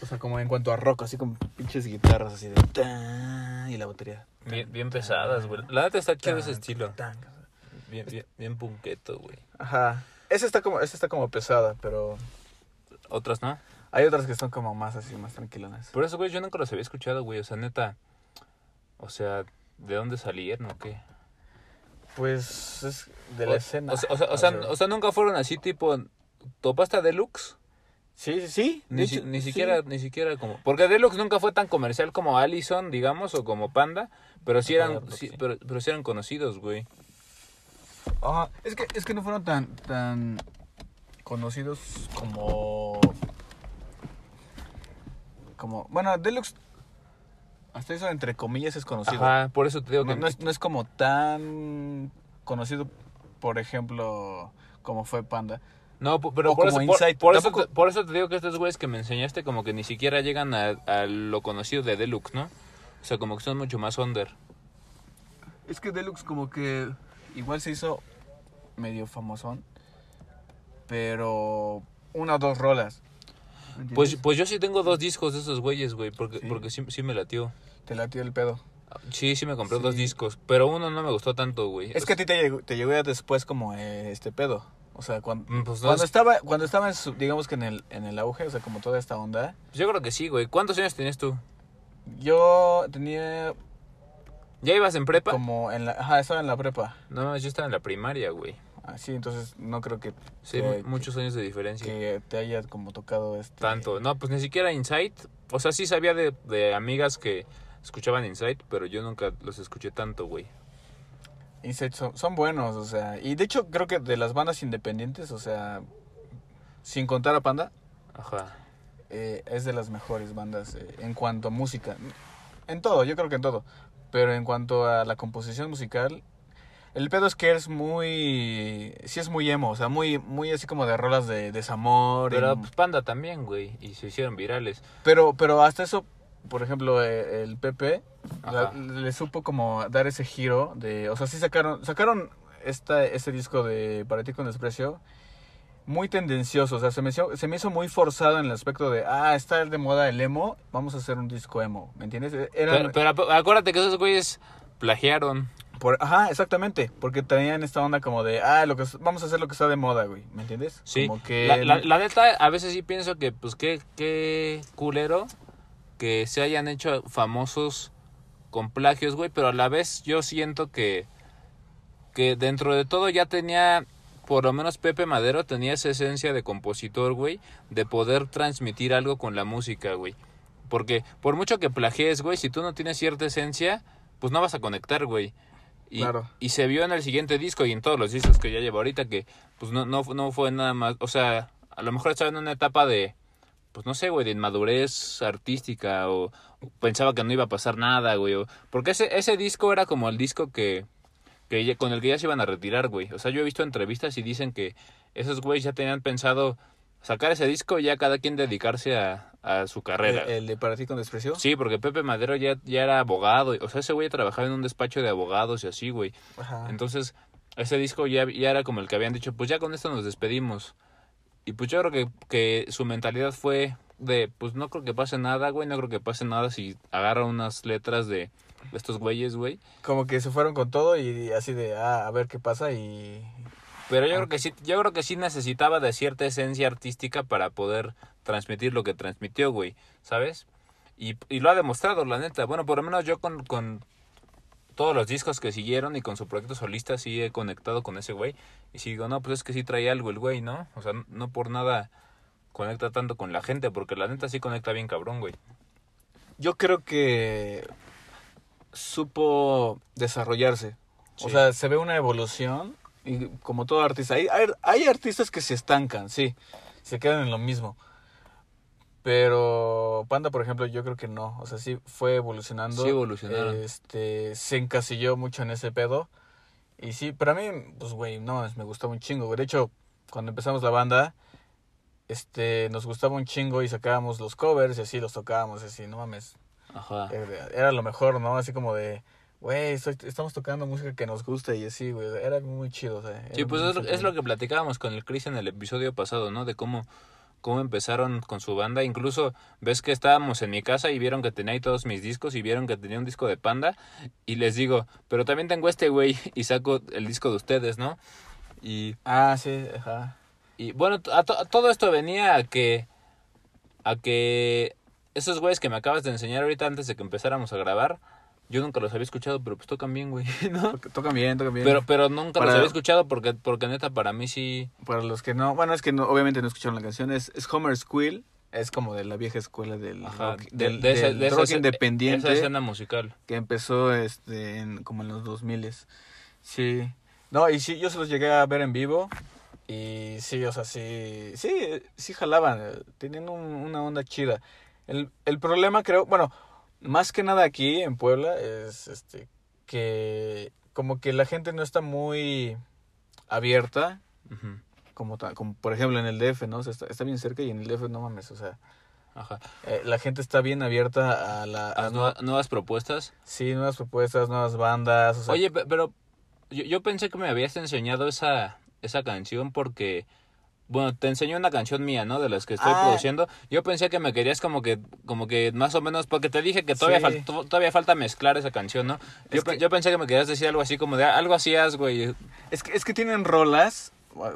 O sea, como en cuanto a rock, así con pinches guitarras así de... tan, y la batería. Bien, bien pesadas, güey. La neta está chido ese estilo. Bien, bien, bien punqueto, güey. Ajá. Esa está como, esa está como pesada, pero Otras, ¿no? hay otras que son como más así, más tranquilonas. Por eso, güey, yo nunca los había escuchado, güey. O sea, neta. O sea, ¿de dónde salieron o qué? Pues es de la o, escena. O, sea, o, sea, o, sea, o sea, nunca fueron así tipo. ¿Topaste a Deluxe? Sí, sí, Ni, hecho, si- ni sí. siquiera, ni siquiera como. Porque Deluxe nunca fue tan comercial como Allison, digamos, o como Panda. Pero sí eran, sí, sí. pero, pero sí eran conocidos, güey. Ajá, es que, es que no fueron tan, tan conocidos como... Como... Bueno, Deluxe, hasta eso entre comillas es conocido. Ajá, por eso te digo No, que. no es, no es como tan conocido, por ejemplo, como fue Panda. No, pero O por, como eso, por, Insight. por eso, Tampoco- te, por eso te digo que estos güeyes que me enseñaste como que ni siquiera llegan a, a lo conocido de Deluxe, ¿no? O sea, como que son mucho más under. Es que Deluxe como que igual se hizo medio famosón, pero una o dos rolas. ¿me Pues, pues yo sí tengo dos discos de esos güeyes, güey, porque, Sí. porque sí, sí me latió. Te latió el pedo. Sí, sí me compré Sí. dos discos, pero uno no me gustó tanto, güey. Es que a ti te llegó, te llegó ya después como eh, este pedo. O sea, cuando, Mm, pues cuando es- estaba, cuando estaba en su- digamos que en el, en el auge, o sea, como toda esta onda, Yo creo que sí, güey. ¿Cuántos años tenías tú? yo tenía ¿Ya ibas en prepa? como en la, ajá, estaba en la prepa. No, yo estaba en la primaria, güey. Así, entonces no creo que, Sí, que- muchos años de diferencia. que te haya como tocado este Tanto. No, pues ni siquiera Insight. O sea, sí sabía de, de amigas que escuchaban Insight, pero yo nunca los escuché tanto, güey. Insect son, son buenos, o sea, y de hecho creo que de las bandas independientes, o sea, sin contar a Panda, Ajá. eh, es de las mejores bandas eh, en cuanto a música. En todo, yo creo que en todo. Pero en cuanto a la composición musical, el pedo es que es muy... Sí es muy emo, o sea, muy, muy así como de rolas de desamor. y- Pero pues, Panda también, güey. Y se hicieron virales. pero, pero hasta eso, por ejemplo, eh, el Pepe Ajá. le supo como dar ese giro de... O sea, sí sacaron, sacaron esta, este disco de Para ti con desprecio muy tendencioso, o sea, se me, hizo, se me hizo muy forzado en el aspecto de, ah, está de moda el emo, vamos a hacer un disco emo, ¿me entiendes? Eran, Pero, acuérdate que esos güeyes plagiaron. por, ajá, exactamente, porque tenían esta onda como de, ah, lo que, vamos a hacer lo que está de moda, güey, ¿me entiendes? Sí. Como que... La, la- la neta, a veces sí pienso que, pues, qué, qué culero que se hayan hecho famosos con plagios, güey. Pero a la vez yo siento que, que dentro de todo ya tenía, por lo menos Pepe Madero tenía esa esencia de compositor, güey, de poder transmitir algo con la música, güey. Porque por mucho que plagies, güey, si tú no tienes cierta esencia, pues no vas a conectar, güey. Y, Claro. y se vio en el siguiente disco y en todos los discos que ya lleva ahorita que pues no, no, no fue nada más, o sea, a lo mejor estaba en una etapa de, pues no sé, güey, de inmadurez artística o, o pensaba que no iba a pasar nada, güey. o- porque ese, ese disco era como el disco que, que ya- con el que ya se iban a retirar, güey. O sea, yo he visto entrevistas y dicen que esos güeyes ya tenían pensado sacar ese disco y ya cada quien dedicarse a, a su carrera. el, el de Para ti con desprecio. Sí, porque Pepe Madero ya, ya era abogado. O sea, ese güey trabajaba en un despacho de abogados y así, güey. Ajá. Entonces, ese disco ya, ya era como el que habían dicho, pues ya con esto nos despedimos. Y pues yo creo que, que su mentalidad fue de, pues no creo que pase nada, güey, no creo que pase nada si agarra unas letras de, estos güeyes, güey. Como que se fueron con todo y así de, ah, a ver qué pasa y... Pero yo creo que sí, yo creo que sí necesitaba de cierta esencia artística para poder transmitir lo que transmitió, güey, ¿sabes? Y, y lo ha demostrado, la neta. Bueno, por lo menos yo con, con todos los discos que siguieron y con su proyecto solista sí he conectado con ese güey. Y sí digo, no, pues es que sí trae algo el güey, ¿no? O sea, no- por nada conecta tanto con la gente, porque la neta sí conecta bien cabrón, güey. Yo creo que supo desarrollarse. O sea, se ve una evolución y como todo artista, hay, hay, hay artistas que se estancan, sí, se quedan en lo mismo. Pero Panda, por ejemplo, yo creo que no. O sea, sí fue evolucionando. Sí evolucionaron. Este, se encasilló mucho en ese pedo. Y sí, para mí, pues, güey, no, me gustaba un chingo. güey. De hecho, cuando empezamos la banda, este, nos gustaba un chingo y sacábamos los covers y así los tocábamos, así, no mames. Ajá. Era era lo mejor, ¿no? Así como de, güey, estamos tocando música que nos gusta y así, güey. Era muy chido, o sea. Sí, pues es, lo- es lo que platicábamos con el Chris en el episodio pasado, ¿no? De cómo, cómo empezaron con su banda. Incluso ves que estábamos en mi casa y vieron que tenía ahí todos mis discos y vieron que tenía un disco de Panda. Y les digo, pero también tengo este güey y saco el disco de ustedes, ¿no? Y, Ah, sí, ajá. y bueno, a, to- a todo esto venía a que, a que esos güeyes que me acabas de enseñar ahorita antes de que empezáramos a grabar, yo nunca los había escuchado, pero pues tocan bien, güey, Tocan bien, tocan bien. Pero, pero nunca los había escuchado porque, porque neta para mí sí... Para los que no, bueno, es que no, obviamente no escucharon la canción, es, es Homer Squill, es como de la vieja escuela del Ajá, rock, de- del, de ese- del de esa rock escena- independiente Esa escena musical. que empezó este en, como en los 2000 Sí. No, y sí, yo se los llegué a ver en vivo y sí, o sea, sí, sí, sí jalaban, eh, tenían un- una onda chida. El, el problema creo, bueno, más que nada aquí en Puebla es este que como que la gente no está muy abierta como, ta- como por ejemplo en el DF, ¿no? O sea, está, está bien cerca y en el DF no mames, o sea, Ajá. eh, la gente está bien abierta a la... ¿Las A, nue- nuevas propuestas? sí, nuevas propuestas, nuevas bandas, o sea... Oye, pe- pero yo, yo pensé que me habías enseñado esa, esa canción porque, bueno, te enseñé una canción mía, ¿no? De las que estoy Ah. produciendo. Yo pensé que me querías como que, como que más o menos, porque te dije que todavía, Sí. fal- todavía falta mezclar esa canción, ¿no? Yo, que- yo pensé que me querías decir algo así como de, "Ah, algo hacías, güey. Es que, es que tienen rolas,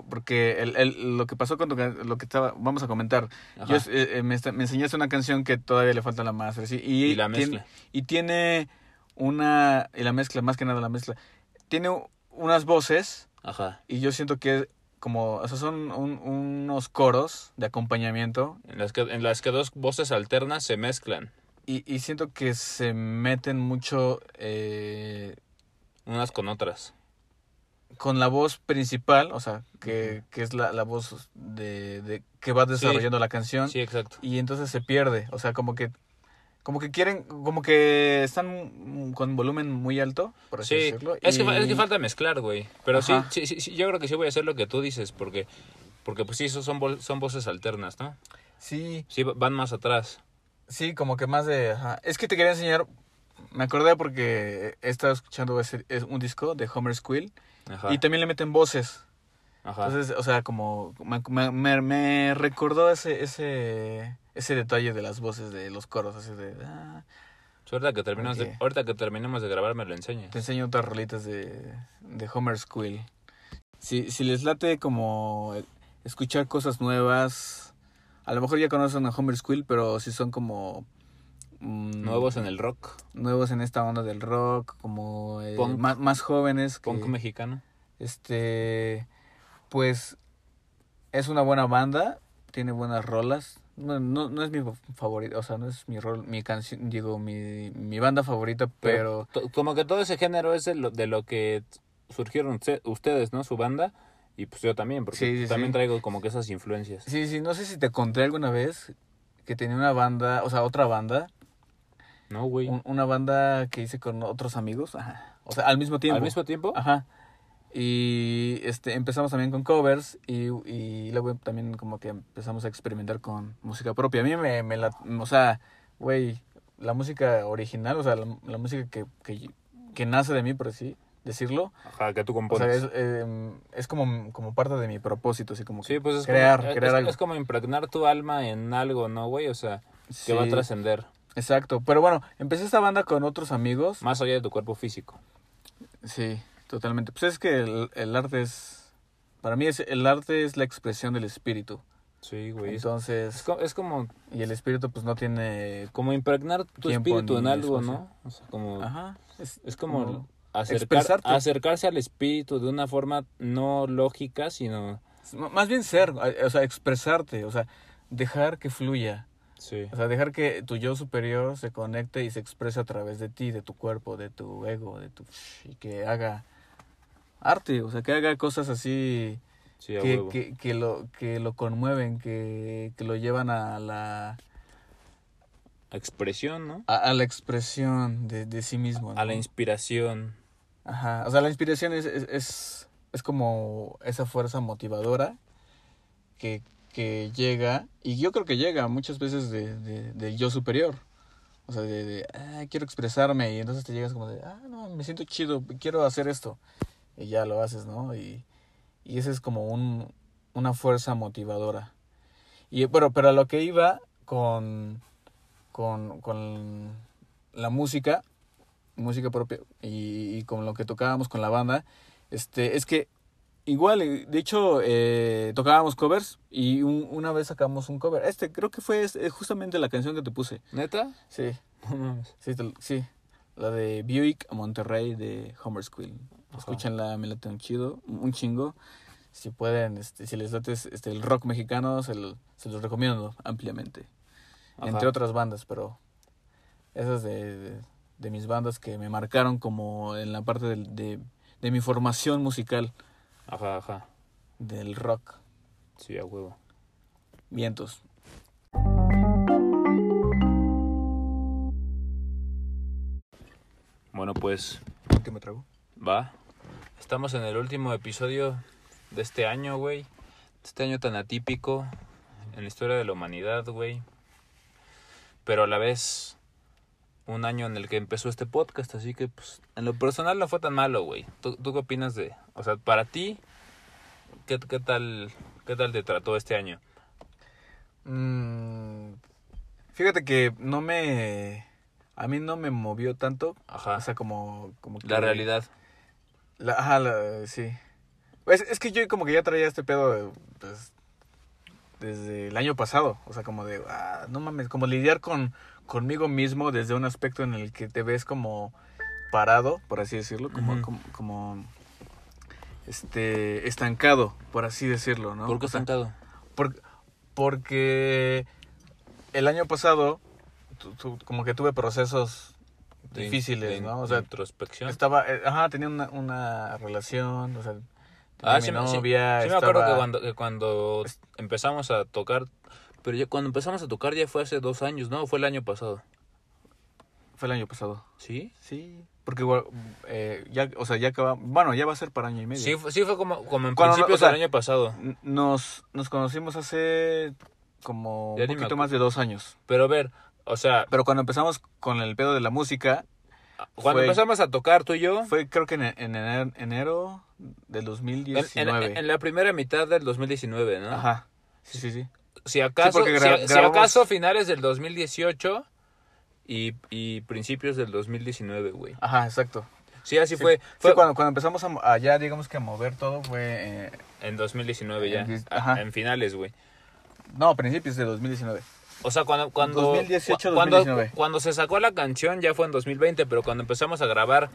porque el, el- lo que pasó con tu lo que estaba, vamos a comentar. Yo, eh, eh, me, me enseñaste una canción que todavía le falta la master, ¿sí? Y, Y la tiene- mezcla. y tiene una, y la mezcla, más que nada la mezcla, tiene unas voces Ajá. y yo siento que como, o sea, son un- unos coros de acompañamiento En las, que, en las que dos voces alternas se mezclan, y, y siento que se meten mucho eh, unas con otras. con la voz principal, o sea, que, que es la, la voz de, de que va desarrollando la canción. Sí, exacto. y entonces se pierde, o sea, como que como que quieren, como que están con volumen muy alto, por así Sí, decirlo. es, que, es que falta mezclar, güey. Pero sí, sí, sí, sí, yo creo que sí voy a hacer lo que tú dices, porque, porque pues sí, esos son, vol- son voces alternas, ¿no? Sí, Sí, va- van más atrás. sí, como que más de... ajá. Es que te quería enseñar, me acordé porque he estado escuchando ese, es un disco de Homer Squill Ajá. y también le meten voces. Ajá. Entonces, o sea, como me, me- me- me recordó ese, ese, ese detalle de las voces de los coros, así de... ah, ahorita, que terminemos de, ahorita que terminemos de grabar me lo enseñas. Te enseño otras rolitas de, de Homer Squill. Si, si les late como escuchar cosas nuevas, a lo mejor ya conocen a Homer Squill, pero si son como... mm, Nuevos en el rock, Nuevos en esta onda del rock, como eh, Punk. más, más jóvenes. Que, punk mexicano. Este, pues es una buena banda, tiene buenas rolas. No, no, no es mi favorita, o sea, no es mi rol, mi canción, digo, mi, mi banda favorita, pero... como que todo ese género es de lo, de lo que surgieron usted- ustedes, ¿no? Su banda. Y pues yo también, porque Sí, sí, también sí. traigo como que esas influencias. Sí, sí, no sé si te conté alguna vez que tenía una banda, o sea, otra banda, ¿No, güey? un- una banda que hice con otros amigos, ajá, o sea, al mismo tiempo. ¿Al mismo tiempo? Ajá. Y este empezamos también con covers y, y luego también como que empezamos a experimentar con música propia. A mí me, me la, o sea, güey, la música original, o sea, la, la música que, que, que nace de mí, por así decirlo, Ajá, que tú o compones. sea, es, eh, es como, como parte de mi propósito, así como Sí, pues es crear, como, crear es, algo. es como impregnar tu alma en algo, ¿no, güey? O sea, que va a trascender Exacto, pero bueno, empecé esta banda con otros amigos. más allá de tu cuerpo físico. Sí, totalmente. Pues es que el, el arte es, para mí es, el arte es la expresión del espíritu. Sí, güey. Es, Entonces, es co- es como, y el espíritu pues no tiene... como impregnar tu espíritu en algo, espacio. ¿no? O sea, como, Ajá. Es, es como como acercar- acercarse al espíritu de una forma no lógica, sino... más bien ser, o sea, expresarte, o sea, dejar que fluya. Sí. O sea, dejar que tu yo superior se conecte y se exprese a través de ti, de tu cuerpo, de tu ego, de tu... y que haga arte, o sea, que haga cosas así Sí, que, que, que lo, que lo conmueven, que, que lo llevan a la, Expresión, ¿no? a, a la expresión de, de sí mismo. A la inspiración. Ajá, o sea, la inspiración es, es, es, es como esa fuerza motivadora que, que llega, y yo creo que llega muchas veces de, de, del yo superior. O sea, de, de ah, quiero expresarme, y entonces te llegas como de, ah, no, me siento chido, quiero hacer esto. Y ya lo haces, ¿no? Y, y esa es como un, una fuerza motivadora. Y bueno, pero a lo que iba con, con, con la música, música propia, y, y con lo que tocábamos con la banda, este, es que igual, eh, de hecho, eh, tocábamos covers y un- una vez sacamos un cover. Este, creo que fue este, justamente la canción que te puse. ¿Neta? Sí, sí, te- sí. La de Buick a Monterrey de Homer Squill. Ajá. Escúchenla, me late un chido, un chingo. Si pueden, este, si les late este, el rock mexicano, se, lo- se los recomiendo ampliamente. Ajá. Entre otras bandas, pero esas de, de, de mis bandas que me marcaron como en la parte del- de, de mi formación musical Ajá, ajá. del rock. Sí, a huevo. Vientos. Bueno, pues ¿Qué me trago? va. Estamos en el último episodio de este año, güey. Este año tan atípico en la historia de la humanidad, güey. Pero a la vez un año en el que empezó este podcast, así que pues en lo personal no fue tan malo, güey. ¿Tú, tú qué opinas de, o sea, para ti qué, qué tal qué tal te trató este año? Mm, fíjate que no me... A mí no me movió tanto. Ajá. O sea, como... como que- la realidad. La, ajá, la- sí. Pues, es que yo como que ya traía este pedo pues, desde el año pasado. O sea, como de, ah, no mames, como lidiar con conmigo mismo desde un aspecto en el que te ves como parado, por así decirlo, como, como, como, este, estancado, por así decirlo, ¿no? ¿Por qué O sea, estancado? por- porque el año pasado tu- tu- como que tuve procesos De- difíciles, de- ¿no? O sea, introspección. estaba, eh, ajá, tenía una, una relación, o sea, tenía Ah, mi sí, me- sí, novia, sí me acuerdo que cuando, que cuando empezamos a tocar, pero ya cuando empezamos a tocar ya fue hace dos años, ¿no? Fue el año pasado. Fue el año pasado. ¿Sí? Sí, porque igual, eh, ya, o sea, ya acaba, bueno, ya va a ser para año y medio. Sí, fue, sí fue como, como en Cuando principios o sea, del año pasado. Nos, nos conocimos hace como Ya un poquito más de dos años. Pero a ver, o sea, Pero cuando empezamos con el pedo de la música, cuando fue- empezamos a tocar tú y yo, fue creo que en, en enero, enero del en, 2019. en- en la primera mitad del 2019, ¿no? Ajá, sí, sí, sí. Si acaso, si- acaso finales del 2018 y, y principios del 2019, güey. Ajá, exacto. Sí, así Sí, fue. sí, Fue cuando, cuando empezamos a, a ya, digamos que a mover todo fue... eh, en 2019 ya. En- ajá. En finales, güey. no, principios de 2019. O sea, cuando cuando 2018, cu- cuando, 2019. cuando se sacó la canción ya fue en 2020, pero cuando empezamos a grabar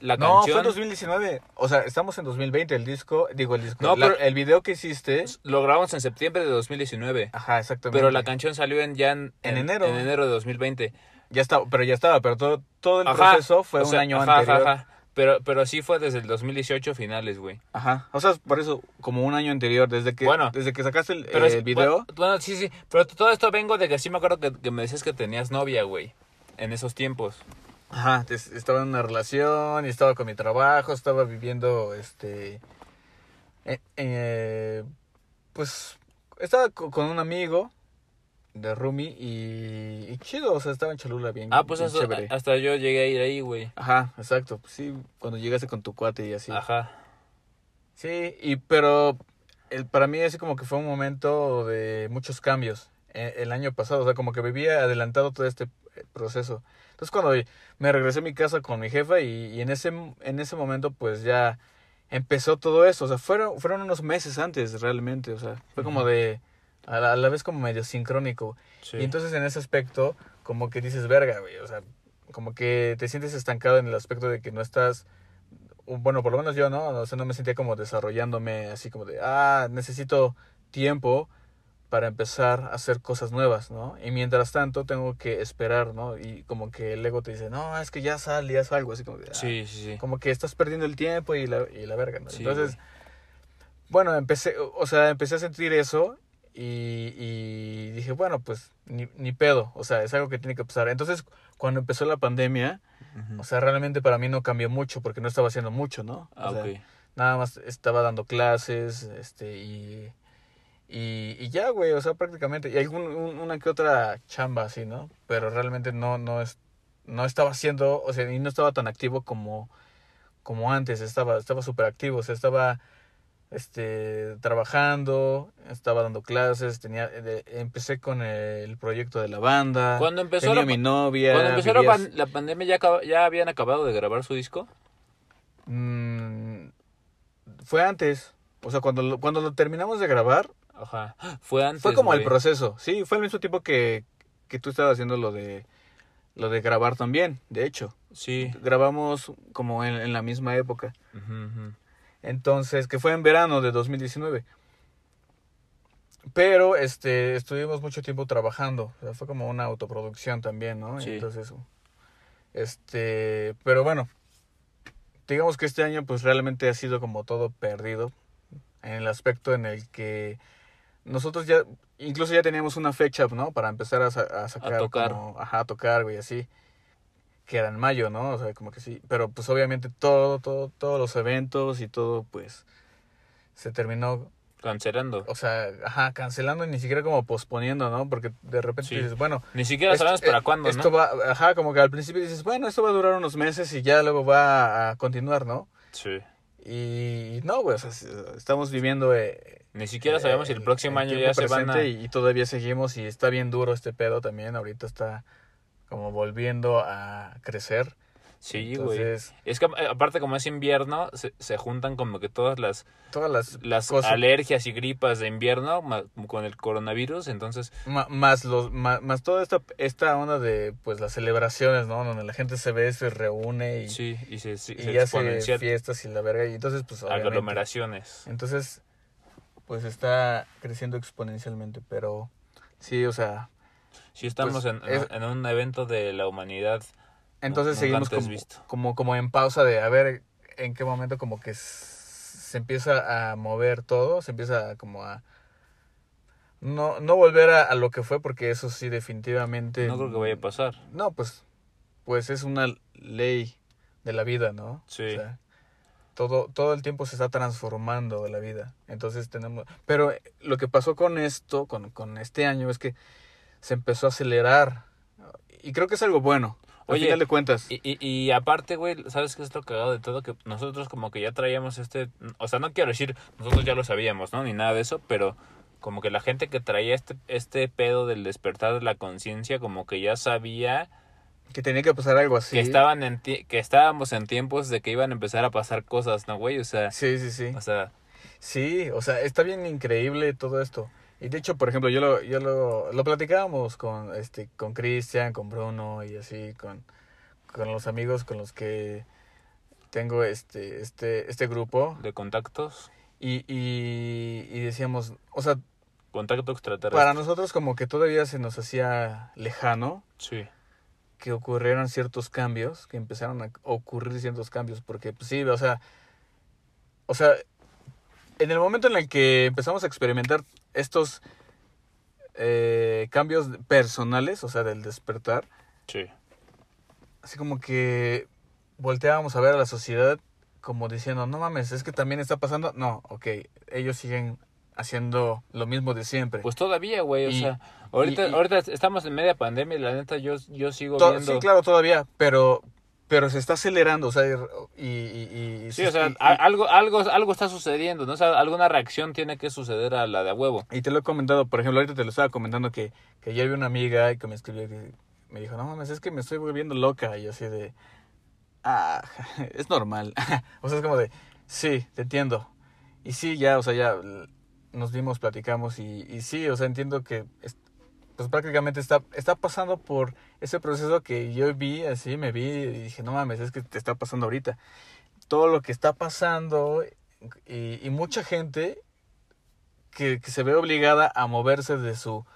la No, canción fue en 2019. O sea, estamos en 2020. El disco, digo, el disco. No, la- pero- el video que hiciste. lo grabamos en septiembre de 2019, Ajá, exactamente. pero la canción salió en ya en, En enero. en enero de 2020. Ya estaba, pero ya estaba, pero todo, todo el Ajá, proceso fue o un sea, año ajá, anterior. ajá. Pero pero sí fue desde el 2018 finales, güey. Ajá. O sea, por eso, como un año anterior, desde que, Bueno, desde que sacaste el, Pero eh, es- video. Bueno, bueno, sí, sí, pero todo esto vengo de que sí me acuerdo que, que me decías que tenías novia, güey, en esos tiempos. Ajá, es- estaba en una relación y estaba con mi trabajo, estaba viviendo, este, eh, eh, pues, estaba co- con un amigo de Rumi y, y chido, o sea, estaba en Cholula bien, Ah, pues bien hasta, chévere. hasta yo llegué a ir ahí, güey. Ajá, exacto, pues sí, cuando llegaste con tu cuate y así. Ajá. Sí, y pero el, para mí así como que fue un momento de muchos cambios eh, el año pasado, o sea, como que vivía adelantado todo este eh, proceso. Entonces cuando me regresé a mi casa con mi jefa y, y en ese en ese momento pues ya empezó todo eso, o sea, fueron fueron unos meses antes realmente, o sea, fue como de a la, a la vez como medio sincrónico. Sí. Y entonces en ese aspecto como que dices, verga, güey, o sea, como que te sientes estancado en el aspecto de que no estás bueno, por lo menos yo, ¿no? O sea, no me sentía como desarrollándome así como de, ah, necesito tiempo para empezar a hacer cosas nuevas, ¿no? Y mientras tanto tengo que esperar, ¿no? Y como que el ego te dice, no, es que ya sal y haz algo, así como de, ah, Sí, sí, sí. como que estás perdiendo el tiempo y la, y la verga, ¿no? Entonces, güey. bueno, empecé, o sea, empecé a sentir eso y, y dije, bueno, pues ni, ni pedo, o sea, es algo que tiene que pasar. Entonces, cuando empezó la pandemia, o sea, realmente para mí no cambió mucho porque no estaba haciendo mucho, ¿no? O Ah, sea, ok. Nada más estaba dando clases, este, y, y, y ya, güey, o sea, prácticamente, y algún, un- una que otra chamba así, ¿no? Pero realmente no, no, es, no estaba haciendo, o sea, y no estaba tan activo como, como antes, estaba, estaba súper activo, o sea, estaba este, trabajando, estaba dando clases, tenía, de- empecé con el proyecto de la banda. Cuando empezó tenía la mi novia. Cuando empezó la, vivías- pan- la pandemia, ¿ya, acaba- ¿ya habían acabado de grabar su disco? Mm, fue antes. O sea, cuando lo, cuando lo terminamos de grabar, Ajá. Fue antes. fue como el proceso. Sí, fue al mismo tiempo que, que tú estabas haciendo lo de lo de grabar también, de hecho. Sí. Grabamos como en, en la misma época. Entonces, que fue en verano de 2019. Pero este estuvimos mucho tiempo trabajando, o sea, fue como una autoproducción también, ¿no? Sí. Entonces, este, pero bueno, digamos que este año pues realmente ha sido como todo perdido en el aspecto en el que nosotros ya incluso ya teníamos una fecha, ¿no? Para empezar a, a sacar tocar. como- ajá, a tocar, güey, así que era en mayo, ¿no? O sea, como que sí, pero pues obviamente todo, todo, todos los eventos y todo, pues, se terminó, Cancelando. o sea, ajá, cancelando y ni siquiera como posponiendo, ¿no? Porque de repente Sí. dices, bueno, Ni siquiera esto- sabemos para eh, cuándo, esto ¿no? va, ajá, como que al principio dices, bueno, esto va a durar unos meses y ya luego va a continuar, ¿no? Sí. Y no, güey, o sea, estamos viviendo... eh, Ni siquiera sabemos si el próximo año tiempo ya se van a... y todavía seguimos y está bien duro este pedo también, ahorita está como volviendo a crecer. Sí, güey. Entonces, Es que eh, aparte como es invierno, se, se juntan como que todas las, todas las, las cosas, alergias y gripas de invierno ma- con el coronavirus, entonces ma- más los más, más toda esta esta onda de pues las celebraciones, ¿no? Donde la gente se ve, se reúne y, sí, y se, se, y se hace fiestas y la verga y entonces pues aglomeraciones. entonces pues está creciendo exponencialmente, pero sí, o sea, Sí estamos Pues, en, es- en un evento de la humanidad. entonces nunca seguimos como, visto. como como en pausa de a ver en qué momento como que se empieza a mover todo, se empieza a como a no no volver a, a lo que fue porque eso sí definitivamente No creo que vaya a pasar. No, pues, pues es una ley de la vida, ¿no? Sí. O sea, todo, todo el tiempo se está transformando la vida. Entonces tenemos... Pero lo que pasó con esto, con, con este año, es que se empezó a acelerar. Y creo que es algo bueno. Al Oye, final de cuentas. Y, y, y aparte, güey, ¿sabes qué es lo cagado de todo? Que nosotros como que ya traíamos este... O sea, no quiero decir, nosotros ya lo sabíamos, ¿no? Ni nada de eso, pero como que la gente que traía este, este pedo del despertar de la conciencia, como que ya sabía Que tenía que pasar algo así. que estaban en que estábamos en tiempos de que iban a empezar a pasar cosas, ¿no, güey? O sea, Sí, sí, sí. o sea, Sí, o sea, está bien increíble todo esto. Y de hecho, por ejemplo, yo lo, yo lo, lo platicábamos con este, con Cristian, con Bruno y así, con, con los amigos con los que tengo este, este, este grupo. de contactos, Y, y, y decíamos, o sea, contacto extraterrestre. para nosotros como que todavía se nos hacía lejano Sí, que ocurrieran ciertos cambios, que empezaron a ocurrir ciertos cambios, porque pues, sí, o sea, o sea, en el momento en el que empezamos a experimentar estos eh, cambios personales, o sea, del despertar, sí. así como que volteábamos a ver a la sociedad como diciendo, no mames, es que también está pasando, no, ok, ellos siguen haciendo lo mismo de siempre. Pues todavía, güey, o sea, ahorita, y- y- ahorita estamos en media pandemia y la neta yo, yo sigo viendo... Sí, claro, todavía, pero pero se está acelerando, o sea, y... y, y- Sí, o sea, y- algo, algo, algo está sucediendo, ¿no? O sea, alguna reacción tiene que suceder a la de a huevo. y te lo he comentado, por ejemplo, ahorita te lo estaba comentando que, que ayer vi una amiga que me escribió que me dijo, no mames, es que me estoy volviendo loca, y yo así de, ah, es normal, o sea, es como de, sí, te entiendo, y sí, ya, o sea, ya nos vimos, platicamos, y, y sí, o sea, entiendo que, pues prácticamente está, está pasando por ese proceso que yo vi, así, me vi, y dije, no mames, es que te está pasando ahorita, todo lo que está pasando, y, mucha gente que, que se ve obligada a moverse de su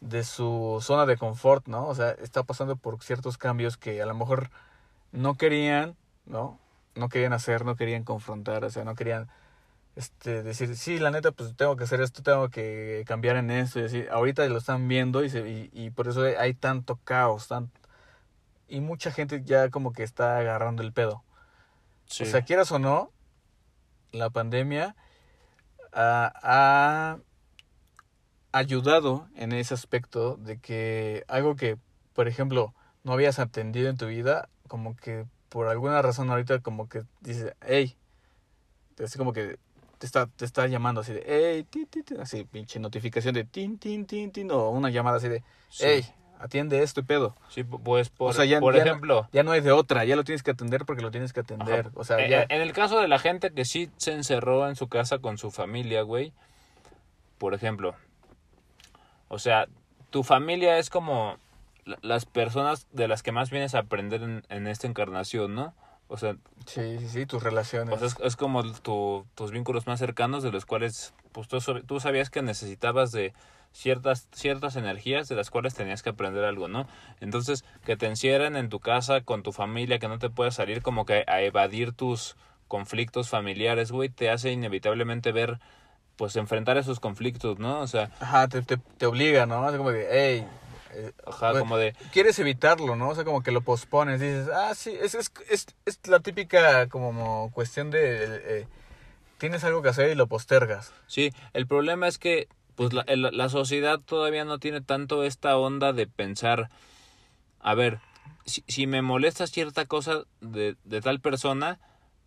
de su zona de confort, ¿no? O sea, está pasando por ciertos cambios que a lo mejor no querían, ¿no? No querían hacer, no querían confrontar, o sea, no querían este decir, sí, la neta, pues tengo que hacer esto, tengo que cambiar en esto, y así. Ahorita lo están viendo y, se, y, y por eso hay tanto caos, tan, y mucha gente ya como que está agarrando el pedo. Sí. O sea, quieras o no, la pandemia ha, ha ayudado en ese aspecto de que algo que, por ejemplo, no habías atendido en tu vida, como que por alguna razón ahorita como que dices, hey, así como que te está, te está llamando así de, hey, ti, ti, ti", así, pinche notificación de tin, tin, tin, tin, o una llamada así de, Sí. hey, atiende esto y pedo. Sí, pues por, o sea, ya, por ya no- ejemplo, ya no hay de otra, ya lo tienes que atender porque lo tienes que atender. Ajá. O sea, Eh, ya. eh, En el caso de la gente que sí se encerró en su casa con su familia, güey. Por ejemplo. O sea, tu familia es como la- las personas de las que más vienes a aprender en, en esta encarnación, ¿no? O sea, Sí, sí, sí, tus relaciones. o sea, es, es como tu- tus vínculos más cercanos de los cuales pues tú, tú sabías que necesitabas de ciertas ciertas energías de las cuales tenías que aprender algo, ¿no? Entonces, que te encierren en tu casa con tu familia, que no te puedas salir como que a evadir tus conflictos familiares, güey, te hace inevitablemente ver pues enfrentar esos conflictos, ¿no? O sea, Ajá, te, te, te obliga, ¿no? Así como de, hey. Eh, ajá, güey, como de Quieres evitarlo, ¿no? O sea, como que lo pospones. Dices, ah, sí, es, es, es, es la típica como cuestión de... eh, tienes algo que hacer y lo postergas. Sí, el problema es que pues la, el- la sociedad todavía no tiene tanto esta onda de pensar, a ver, si, si me molesta cierta cosa de, de tal persona,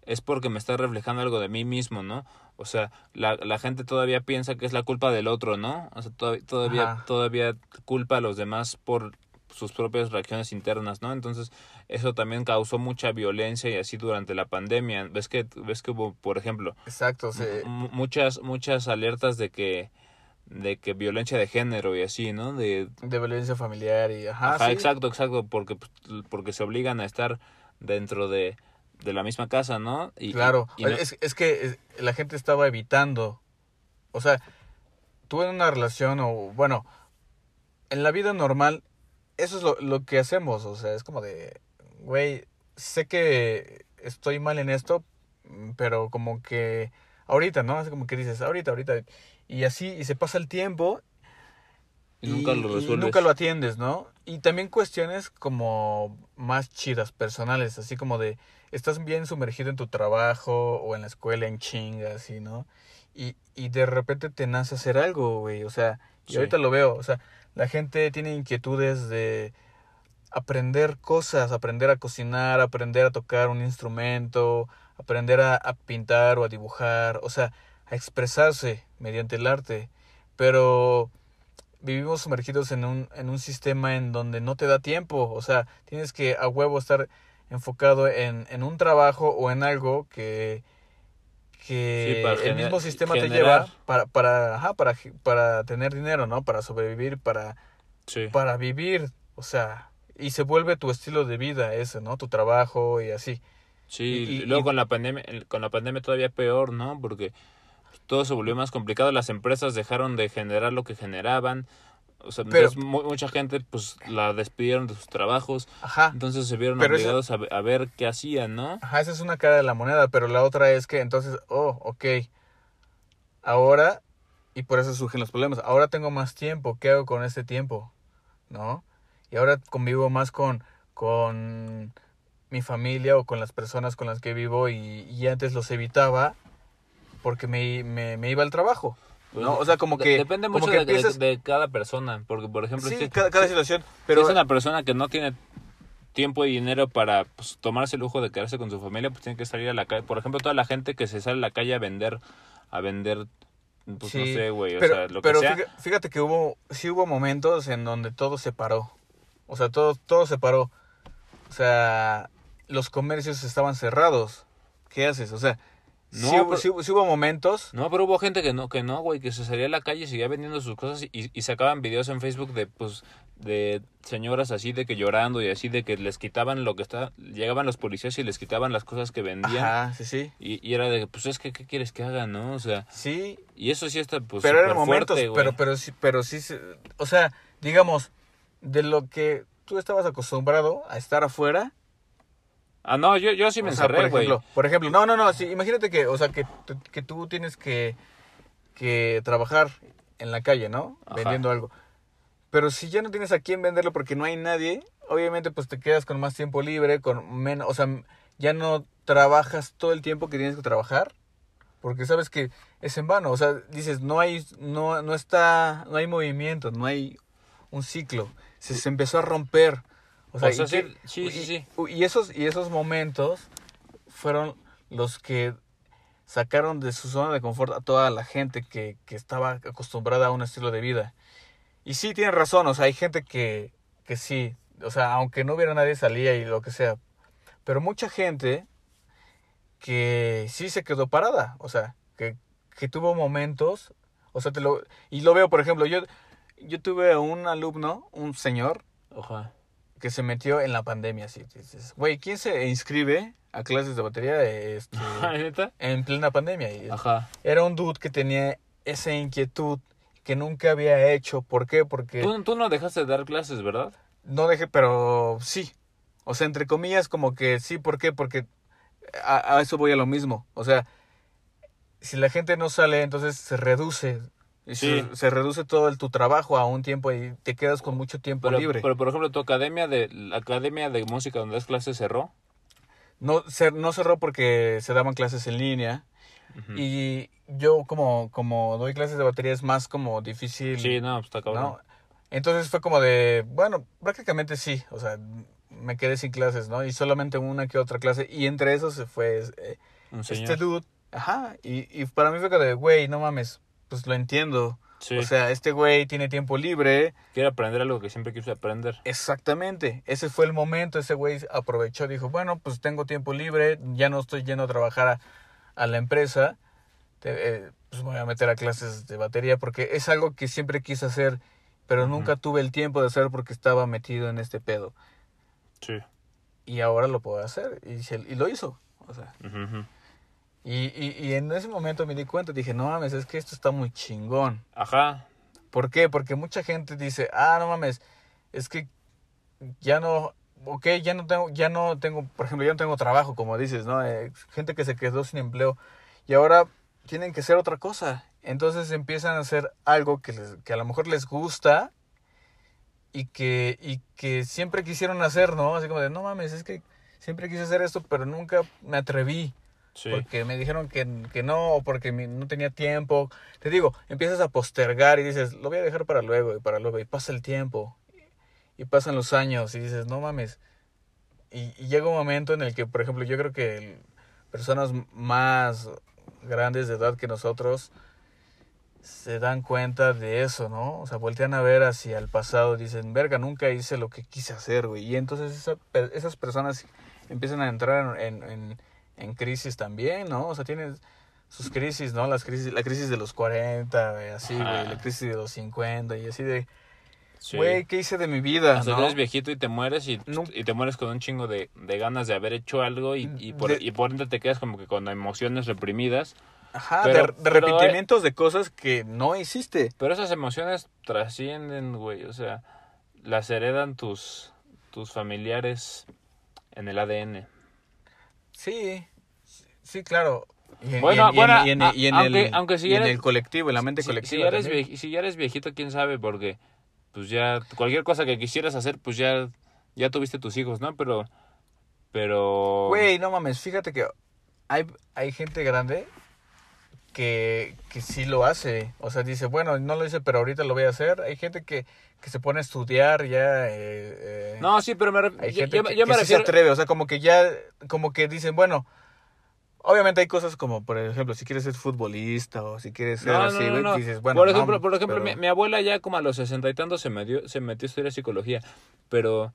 es porque me está reflejando algo de mí mismo, ¿no? O sea, la, la gente todavía piensa que es la culpa del otro, ¿no? O sea, to- todavía, Ajá. todavía culpa a los demás por sus propias reacciones internas, ¿no? Entonces, eso también causó mucha violencia y así durante la pandemia. ¿Ves que, ves que hubo, por ejemplo, Exacto, mu- muchas muchas alertas de que de que violencia de género y así no de de violencia familiar y... Ajá, Ajá, sí. exacto exacto porque pues, porque se obligan a estar dentro de, de la misma casa no y Claro, y- y no- es, es que la gente estaba evitando, o sea, tú en una relación o, bueno, en la vida normal, eso es lo, lo que hacemos, o sea, es como de, güey, sé que estoy mal en esto, pero como que ahorita, ¿no? Es como que dices, ahorita, ahorita, y así, y se pasa el tiempo y nunca lo y resuelves nunca lo atiendes, ¿no? Y también cuestiones como más chidas, personales, así como de estás bien sumergido en tu trabajo o en la escuela en chingas, así, ¿no? Y, y de repente te nace hacer algo, güey, o sea, y Sí. ahorita lo veo, o sea, la gente tiene inquietudes de aprender cosas, aprender a cocinar, aprender a tocar un instrumento, aprender a, a pintar o a dibujar, o sea, a expresarse mediante el arte, pero vivimos sumergidos en un, en un sistema en donde no te da tiempo, o sea, tienes que a huevo estar enfocado en, en un trabajo o en algo que, que Sí, el mismo sistema te lleva para, para, ajá, para, para tener dinero, ¿no? Para sobrevivir, para, sí para vivir, o sea, y se vuelve tu estilo de vida ese, ¿no? Tu trabajo y así. sí y- y luego y- con la pandemia con la pandemia todavía peor no porque todo se volvió más complicado las empresas dejaron de generar lo que generaban o sea, Pero- entonces, mu- mucha gente pues la despidieron de sus trabajos Ajá. entonces se vieron eso- obligados a, a ver qué hacían no Ajá, esa es una cara de la moneda, pero la otra es que entonces, oh, ok, ahora, y por eso surgen los problemas, ahora tengo más tiempo, ¿qué hago con este tiempo? ¿No? Y ahora convivo más con, con mi familia o con las personas con las que vivo y, y antes los evitaba porque me, me, me iba al trabajo. Pues, ¿no? O sea, como que... depende mucho que de, de- empiezas- de cada persona porque por ejemplo Sí, si- cada, cada si- situación, si pero... es una persona que no tiene tiempo y dinero para pues, tomarse el lujo de quedarse con su familia pues tiene que salir a la calle por ejemplo toda la gente que se sale a la calle a vender a vender pues no Sí, sé güey o pero, sea lo pero que sea fíjate, fíjate que hubo, sí hubo momentos en donde todo se paró. O sea, todo, todo se paró. O sea, los comercios estaban cerrados. ¿Qué haces? O sea, No, sí, hubo, pero- sí hubo- sí hubo momentos. No, pero hubo gente que no, que no, güey, que se salía a la calle y seguía vendiendo sus cosas y, y sacaban videos en Facebook de, pues, de señoras así de que llorando y así de que les quitaban lo que está, llegaban los policías y les quitaban las cosas que vendían Ajá, sí, sí. y, y era de, pues es que, ¿qué quieres que hagan, no? O sea, Sí, y eso sí está, pues, pero eran momentos, fuerte, pero, pero sí, pero sí, o sea, digamos, de lo que tú estabas acostumbrado a estar afuera, Ah, no, yo, yo sí me O sea, encerré, por güey. ejemplo, por ejemplo, no, no, no, sí, imagínate que, o sea, que, que tú tienes que, que trabajar en la calle, ¿no? Ajá. Vendiendo algo. Pero si ya no tienes a quién venderlo porque no hay nadie, obviamente pues te quedas con más tiempo libre, con menos, o sea, ya no trabajas todo el tiempo que tienes que trabajar, porque sabes que es en vano, o sea, dices, no hay, no, no está, no hay movimiento, no hay un ciclo, se, se empezó a romper. O sea, O sea, y sí, sí, sí, sí. y- Y esos, y esos momentos fueron los que sacaron de su zona de confort a toda la gente que, que estaba acostumbrada a un estilo de vida. Y sí, tienen razón, o sea, hay gente que, que sí, o sea, aunque no hubiera nadie salía y lo que sea, pero mucha gente que sí se quedó parada, o sea, que, que tuvo momentos, o sea, te lo, y lo veo, por ejemplo, yo, yo tuve un alumno, un señor, Ajá. Que se metió en la pandemia, así, dices, güey, ¿quién se inscribe a clases de batería este, ¿Neta? en plena pandemia? Y Ajá. era un dude que tenía esa inquietud que nunca había hecho, ¿por qué? Porque ¿Tú, tú no dejaste de dar clases, ¿verdad? no dejé, pero sí, o sea, entre comillas, como que sí, ¿por qué? Porque a, a eso voy a lo mismo, o sea, si la gente no sale, entonces se reduce. Y Sí. Se, se reduce todo el, tu trabajo a un tiempo y te quedas con mucho tiempo Pero, libre. pero por ejemplo, tu academia de la academia de música donde das clases cerró. No, cer- no cerró porque se daban clases en línea. Y yo como, como doy clases de batería es más como difícil. Sí, no, pues está cabrón. ¿no? Entonces fue como de, bueno, prácticamente sí, o sea, me quedé sin clases, ¿no? Y solamente una que otra clase. Y entre esos se fue eh, este dude. Ajá. Y, y para mí fue como de, güey, no mames, pues lo entiendo. Sí. O sea, este güey tiene tiempo libre. Quiere aprender algo que siempre quiso aprender. Exactamente. Ese fue el momento. Ese güey aprovechó, dijo, bueno, pues tengo tiempo libre, ya no estoy yendo a trabajar a, a la empresa. Te- eh, pues me voy a meter a clases de batería porque es algo que siempre quise hacer, pero Ujú. nunca tuve el tiempo de hacer porque estaba metido en este pedo. Sí. Y ahora lo puedo hacer. Y, se- y lo hizo. O sea, Ujú, ujú. Y, y, y en ese momento me di cuenta, dije, no mames, es que esto está muy chingón. Ajá. ¿Por qué? Porque mucha gente dice, ah, no mames, es que ya no, ok, ya no tengo, ya no tengo, por ejemplo, ya no tengo trabajo, como dices, ¿no? Eh, gente que se quedó sin empleo y ahora tienen que hacer otra cosa. Entonces empiezan a hacer algo que, les, que a lo mejor les gusta y que, y que siempre quisieron hacer, ¿no? Así como de, no mames, es que siempre quise hacer esto, pero nunca me atreví Porque me dijeron que, que no, o porque no tenía tiempo. Te digo, empiezas a postergar y dices, lo voy a dejar para luego y para luego, y pasa el tiempo, y pasan los años, y dices, no mames. Y, y llega un momento en el que, por ejemplo, yo creo que personas más grandes de edad que nosotros se dan cuenta de eso, ¿no? O sea, voltean a ver hacia el pasado, dicen, verga, nunca hice lo que quise hacer, güey. Y entonces esa esas personas empiezan a entrar en, en, en crisis también, ¿no? O sea, tienen sus crisis, ¿no? Las crisis, la crisis de los 40, güey, así, güey, la crisis de los 50 y así de, Sí. güey, ¿qué hice de mi vida? Hasta ¿no? que eres viejito y te mueres y, No. y te mueres con un chingo de, de ganas de haber hecho algo y, y, por, De- y por ende te quedas como que con emociones reprimidas. Ajá, Pero- de, de pero, arrepentimientos de cosas que no hiciste. Pero esas emociones trascienden, güey. O sea, las heredan tus, tus familiares en el ADN. Sí, sí, claro. Y en, Bueno, y en- bueno, y en- a- y en aunque- el, aunque si y en el colectivo, en la mente Si, colectiva. si ya eres vie- si ya eres viejito, quién sabe, porque pues ya cualquier cosa que quisieras hacer, pues ya, ya tuviste tus hijos, ¿no? Pero, pero... Güey, no mames, fíjate que hay, hay gente grande que, que sí lo hace. O sea, dice, bueno, no lo hice, pero ahorita lo voy a hacer. Hay gente que, que se pone a estudiar ya. eh, eh, No, sí, pero me, hay yo, gente yo- que, yo me que sí se atreve. O sea, como que ya, como que dicen, bueno, obviamente hay cosas como, por ejemplo, si quieres ser futbolista o si quieres ser No, así, no, no, dices, bueno, por ejemplo, por ejemplo pero- mi, mi abuela ya como a los sesenta y tantos se metió, se metió a estudiar psicología, pero,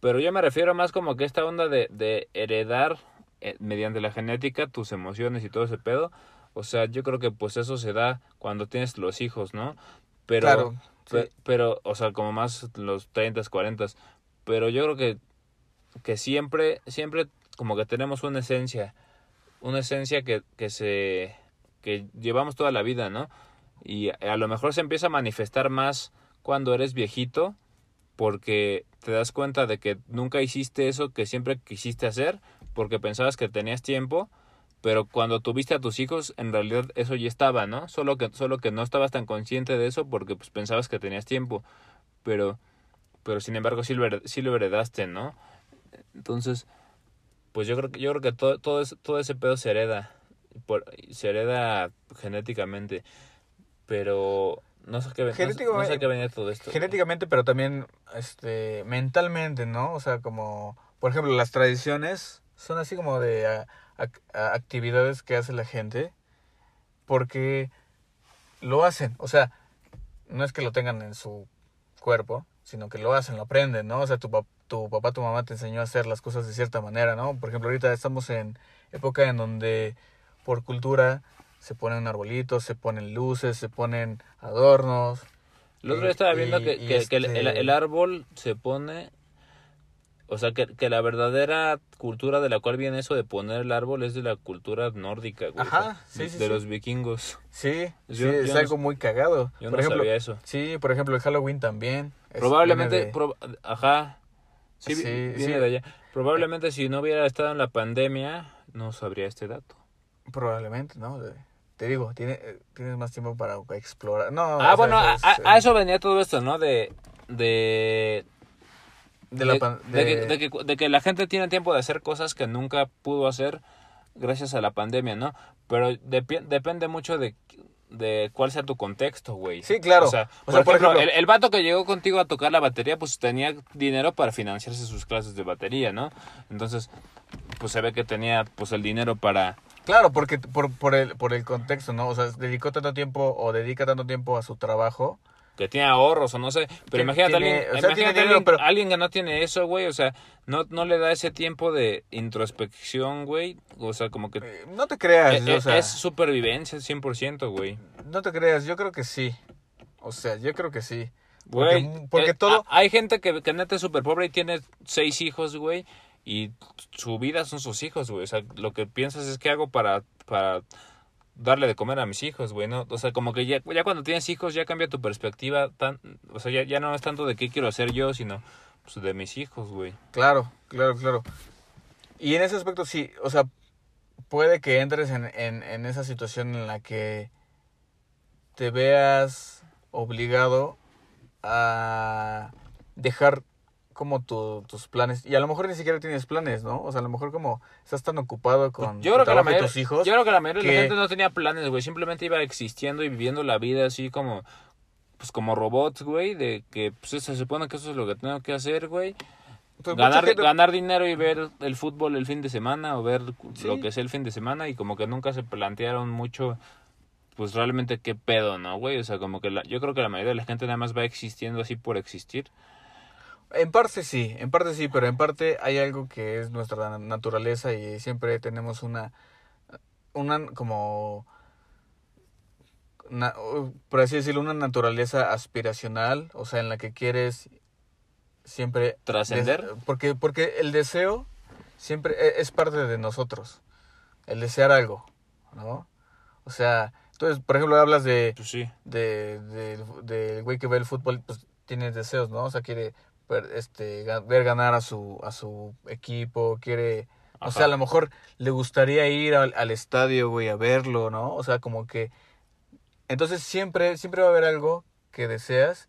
pero yo me refiero más como que esta onda de, de heredar eh, mediante la genética tus emociones y todo ese pedo, o sea, yo creo que pues eso se da cuando tienes los hijos, ¿no? Pero, Claro, pe- sí. pero, o sea, como más los 30, 40, pero yo creo que, que siempre, siempre como que tenemos una esencia, una esencia que, que se, que llevamos toda la vida, ¿no? Y a lo mejor se empieza a manifestar más cuando eres viejito, porque te das cuenta de que nunca hiciste eso que siempre quisiste hacer, porque pensabas que tenías tiempo, pero cuando tuviste a tus hijos, en realidad eso ya estaba, ¿no? Solo que, solo que no estabas tan consciente de eso porque pues pensabas que tenías tiempo, pero, pero sin embargo sí lo, sí lo heredaste, ¿no? Entonces, pues yo creo que, yo creo que todo, todo, ese, todo ese pedo se hereda, por, se hereda genéticamente, pero no sé qué, no no sé, qué venía todo esto. Genéticamente, pero también este mentalmente, ¿no? O sea, como, por ejemplo, las tradiciones son así como de a- ac- a- actividades que hace la gente porque lo hacen. O sea, no es que lo tengan en su cuerpo, sino que lo hacen, lo aprenden, ¿no? O sea, tu, tu papá, tu mamá te enseñó a hacer las cosas de cierta manera, ¿no? Por ejemplo, ahorita estamos en época en donde por cultura se ponen arbolitos, se ponen luces, se ponen adornos. El otro día estaba viendo y- que, y que- que el, el- este- el árbol se pone... O sea, que, que la verdadera cultura de la cual viene eso de poner el árbol es de la cultura nórdica, güey. Ajá, sí, de, sí, de sí. los vikingos. Sí, Yo- sí, es algo muy cagado. Yo por no ejemplo, sabía eso. Sí, por ejemplo, el Halloween también. Probablemente... de- Ajá. Sí, Sí, viene sí. de allá. Probablemente si no hubiera estado en la pandemia, no sabría este dato. Probablemente, ¿no? Te digo, tiene, eh, tienes más tiempo para explorar. No, ah, bueno, a, es, a- eh, eso venía todo esto, ¿no? De... De... de la de que, de- de que- de que la gente tiene tiempo de hacer cosas que nunca pudo hacer gracias a la pandemia, ¿no? Pero depende mucho de, de cuál sea tu contexto, güey. Sí, claro. O sea, O por, sea, por ejemplo, ejemplo- el, el vato que llegó contigo a tocar la batería, pues tenía dinero para financiarse sus clases de batería, ¿no? Entonces, pues se ve que tenía pues el dinero para... Claro, porque por, por, el, por el contexto, ¿no? O sea, dedicó tanto tiempo o dedica tanto tiempo a su trabajo. Que tiene ahorros o no sé, pero imagínate, tiene- alguien, o sea, tiene imagínate dinero, alguien, pero- alguien que no tiene eso, güey, o sea, no, no le da ese tiempo de introspección, güey, o sea, como que Eh, No te creas, Eh, o sea, es supervivencia 100%, güey. no te creas, yo creo que sí. O sea, yo creo que sí. Güey, porque eh, todo... ha- Hay gente que, que neta es súper pobre y tiene seis hijos, güey. Y su vida son sus hijos, güey. O sea, lo que piensas es que hago para, para darle de comer a mis hijos, güey, ¿no? O sea, como que ya, ya cuando tienes hijos ya cambia tu perspectiva. Tan, o sea, ya, ya no es tanto de qué quiero hacer yo, sino pues, de mis hijos, güey. Claro, claro, claro. Y en ese aspecto sí, o sea, puede que entres en, en, en esa situación en la que te veas obligado a dejar como tu- tus planes. Y a lo mejor ni siquiera tienes planes, ¿no? O sea, a lo mejor como estás tan ocupado con Yo tu creo, que la tus hijos. yo creo que la mayoría de la gente no tenía planes, güey. Simplemente iba existiendo y viviendo la vida así como, pues como robots, güey. De que pues, se supone que eso es lo que tengo que hacer, güey. pues, ganar, gente- ganar dinero y ver el fútbol el fin de semana o ver Sí. lo que sea el fin de semana y como que nunca se plantearon mucho pues realmente qué pedo, ¿no, güey? O sea, como que la, yo creo que la mayoría de la gente nada más va existiendo así por existir. En parte sí, en parte sí, pero en parte hay algo que es nuestra naturaleza y siempre tenemos una, una como, na- uh, por así decirlo, una naturaleza aspiracional, o sea, en la que quieres siempre... ¿Trascender? Porque, porque el deseo siempre e- es parte de nosotros, el desear algo, ¿no? O sea, entonces, por ejemplo, hablas de Pues sí. de, de, del güey que ve el fútbol, pues tiene deseos, ¿no? O sea, quiere este, ver ganar a su, a su equipo, quiere... O sea, a lo mejor le gustaría ir al, al estadio, güey, a verlo, ¿no? O sea, como que... Entonces siempre, siempre va a haber algo que deseas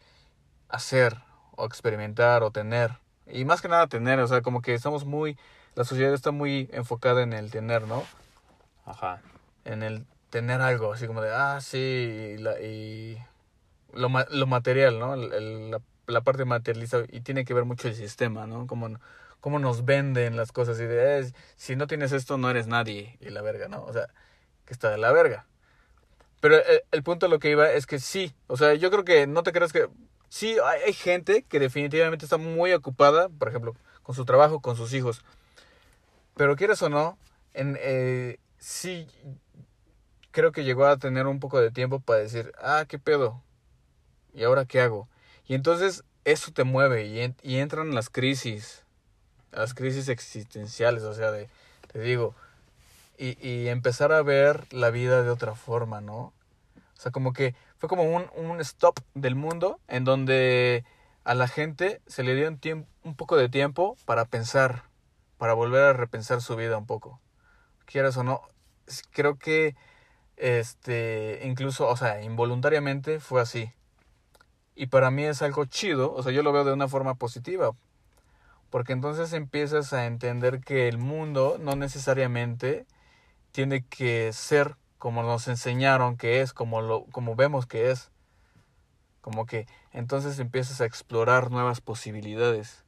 hacer, o experimentar, o tener. Y más que nada tener, o sea, como que estamos muy... La sociedad está muy enfocada en el tener, ¿no? Ajá. en el tener algo, así como de, ah, sí, y, la- y lo, ma- lo material, ¿no? El- el- la, la parte materialista, y tiene que ver mucho el sistema, ¿no? Cómo, cómo nos venden las cosas, y de, "Eh, si no tienes esto, no eres nadie, y la verga, ¿no? O sea, que está de la verga. Pero el, el punto a lo que iba es que sí, o sea, yo creo que no te creas que... Sí, hay, hay gente que definitivamente está muy ocupada, por ejemplo, con su trabajo, con sus hijos. Pero quieras o no, en, eh, sí creo que llegó a tener un poco de tiempo para decir, ah, ¿qué pedo? ¿Y ahora qué hago? Y entonces eso te mueve y, y entran las crisis, las crisis existenciales, o sea, de, te digo, y, y empezar a ver la vida de otra forma, ¿no? O sea, como que fue como un, un stop del mundo en donde a la gente se le dio un, tiemp- un poco de tiempo para pensar, para volver a repensar su vida un poco. Quieras o no, creo que este incluso, o sea, involuntariamente fue así. Y para mí es algo chido, o sea, yo lo veo de una forma positiva. Porque entonces empiezas a entender que el mundo no necesariamente tiene que ser como nos enseñaron que es, como lo como vemos que es. Como que entonces empiezas a explorar nuevas posibilidades.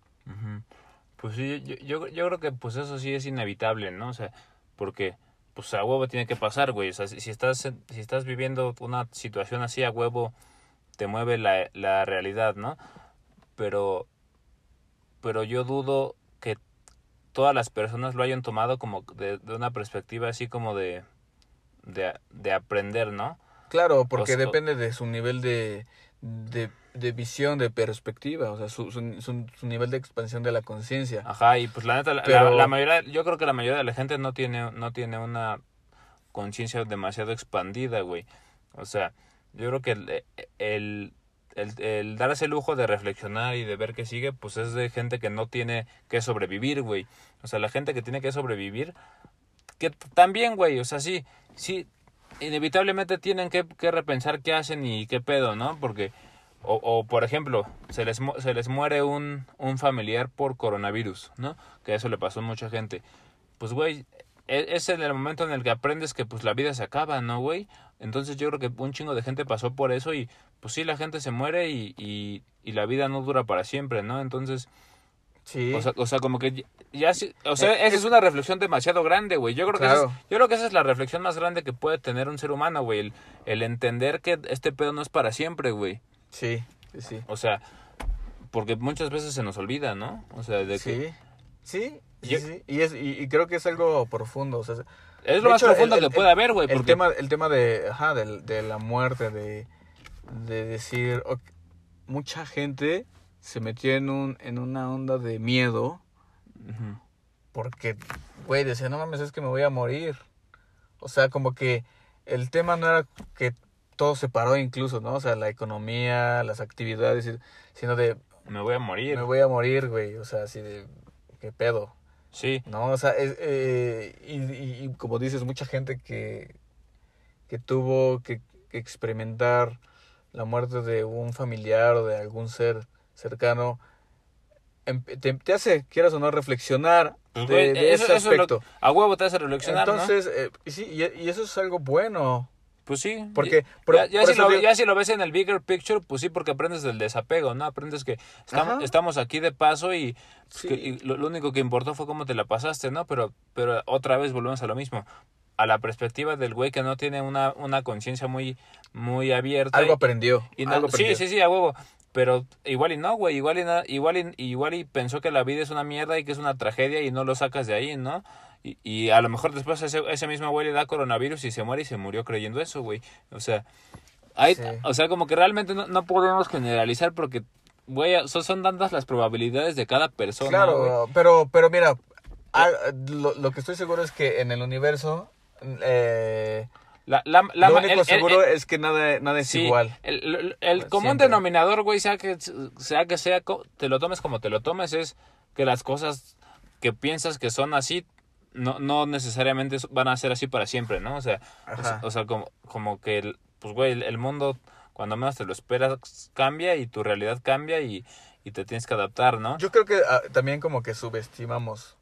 Pues sí, yo, yo, yo creo que pues eso sí es inevitable, ¿no? O sea, Porque, pues a huevo tiene que pasar, güey. O sea, si estás, si estás viviendo una situación así, a huevo te mueve la, la realidad, ¿no? Pero, pero yo dudo que todas las personas lo hayan tomado como de, de una perspectiva así como de, de, de aprender, ¿no? Claro, porque O sea, depende de su nivel de, de, de visión, de perspectiva, o sea, su, su, su- su nivel de expansión de la conciencia. Ajá, y pues la neta, Pero- la- la mayoría, yo creo que la mayoría de la gente no tiene, no tiene una conciencia demasiado expandida, güey. O sea, yo creo que el, el, el, el darse el lujo de reflexionar y de ver qué sigue, pues es de gente que no tiene que sobrevivir, güey. O sea, la gente que tiene que sobrevivir, que también, güey, o sea, sí, sí, inevitablemente tienen que, que repensar qué hacen y qué pedo, ¿no? Porque, o, o por ejemplo, se les, se les muere un, un familiar por coronavirus, ¿no? Que eso le pasó a mucha gente. Pues, güey, es en el momento en el que aprendes que pues la vida se acaba, ¿no, güey? Entonces yo creo que un chingo de gente pasó por eso y pues sí, la gente se muere y, y, y la vida no dura para siempre, ¿no? Entonces, Sí. o sea, o sea, como que ya, o sea, Eh, esa es una reflexión demasiado grande, güey. Yo creo que esa es, yo creo que esa es la reflexión más grande que puede tener un ser humano, güey, el, el entender que este pedo no es para siempre, güey. sí, sí, sí. O sea, porque muchas veces se nos olvida, ¿no? O sea, de que sí, sí, Yo- sí. Y, es, y, y creo que es algo profundo, o sea, es de lo más hecho, profundo el- que el- puede haber, güey, el porque tema, el tema de, ajá, del- de, la muerte, de, de decir, mucha gente se metió en, un, en una onda de miedo porque, güey, decía, no mames, es que me voy a morir. O sea, como que el tema no era que todo se paró incluso, ¿no? O sea, la economía, las actividades, sino de, me voy a morir. me voy a morir, güey. O sea, así de, ¿qué pedo? Sí, ¿no? O sea, es, eh, y, y- y como dices, mucha gente que, que tuvo que, que experimentar la muerte de un familiar o de algún ser cercano, em- te, te hace, quieras o no, reflexionar de, güey, de eso- ese eso es lo- aspecto. a huevo te hace reflexionar, ¿no? Entonces, eh, sí, y, y eso es algo bueno, Pues sí. porque... Ya, por- ya por si lo, digo- ya si lo ves en el bigger picture, pues sí, porque aprendes del desapego, ¿no? Aprendes que estamos, estamos aquí de paso y, Sí. que- y lo, lo único que importó fue cómo te la pasaste, ¿no? Pero, pero otra vez volvemos a lo mismo. A la perspectiva del güey que no tiene una, una conciencia muy, muy abierta. algo y- aprendió. y no- algo sí, aprendió. sí, sí, a huevo. Pero igual y no, güey. Igual y, igual, y, igual y pensó que la vida es una mierda y que es una tragedia y no lo sacas de ahí, ¿no? Y, y a lo mejor después ese, ese mismo güey le da coronavirus y se muere y se murió creyendo eso, güey. O sea, hay, Sí. o sea, como que realmente no, no podemos generalizar porque, güey, son, son tantas las probabilidades de cada persona. Claro, pero, pero mira, lo, lo que estoy seguro es que en el universo... Eh, La, la, la- lo único el- seguro el- es que nada, nada es Sí, igual. El, el- el común Siempre. denominador, güey, sea que sea que sea, te lo tomes como te lo tomes, es que las cosas que piensas que son así, no, no necesariamente van a ser así para siempre, ¿no? O sea, o sea, Ajá. o sea, como, como que, el- pues, güey, el, el mundo, cuando menos te lo esperas, cambia y tu realidad cambia y, y te tienes que adaptar, ¿no? Yo creo que ah, también como que subestimamos.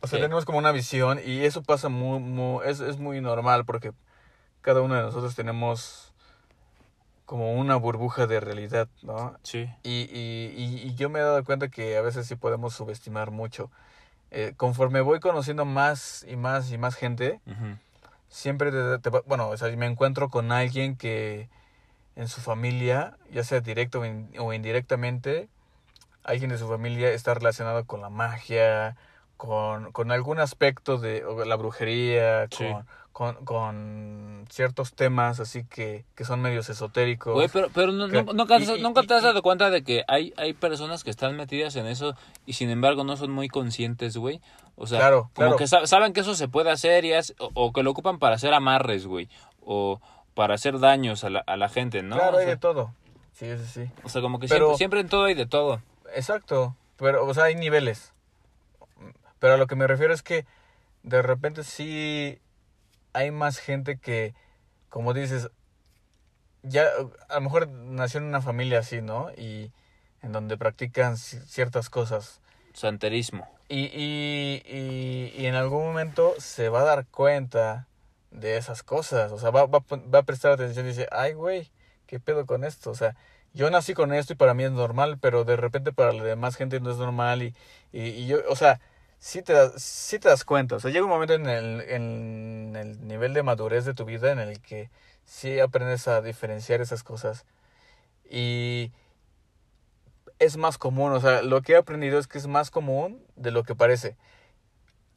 O sea, Sí. tenemos como una visión y eso pasa muy, muy es, es muy normal porque cada uno de nosotros tenemos como una burbuja de realidad, ¿no? Sí, Y, y, y, y yo me he dado cuenta que a veces sí podemos subestimar mucho. Eh, conforme voy conociendo más y más y más gente, siempre te- bueno, o sea, me encuentro con alguien que en su familia, ya sea directo o, in- o indirectamente, alguien de su familia está relacionado con la magia, con, con algún aspecto de la brujería, Sí. con, con, con ciertos temas así que, que son medios esotéricos. Güey, pero, pero no- Que- no- nunca, y- y- nunca te has dado cuenta de que hay, hay personas que están metidas en eso y sin embargo no son muy conscientes, güey. O sea, Claro, como claro. que sa- saben que eso se puede hacer y es- o, o que lo ocupan para hacer amarres, güey. O para hacer daños a la, a la gente, ¿no? claro, o, hay de todo. Sí, sí, sí. o sea, como que Pero- siempre, siempre en todo hay de todo. Exacto, pero, o sea, hay niveles. Pero a lo que me refiero es que de repente sí hay más gente que, como dices, ya a lo mejor nació en una familia así, ¿no? Y en donde practican ci- ciertas cosas. Santerismo. Y, y, y, y en algún momento se va a dar cuenta de esas cosas. O sea, va, va, va a prestar atención y dice, ay, güey, ¿qué pedo con esto? O sea, yo nací con esto y para mí es normal, pero de repente para la demás gente no es normal. Y, y, y yo, o sea, sí te, das, sí te das cuenta. O sea, llega un momento en el, en el nivel de madurez de tu vida en el que sí aprendes a diferenciar esas cosas. Y es más común, o sea, lo que he aprendido es que es más común de lo que parece.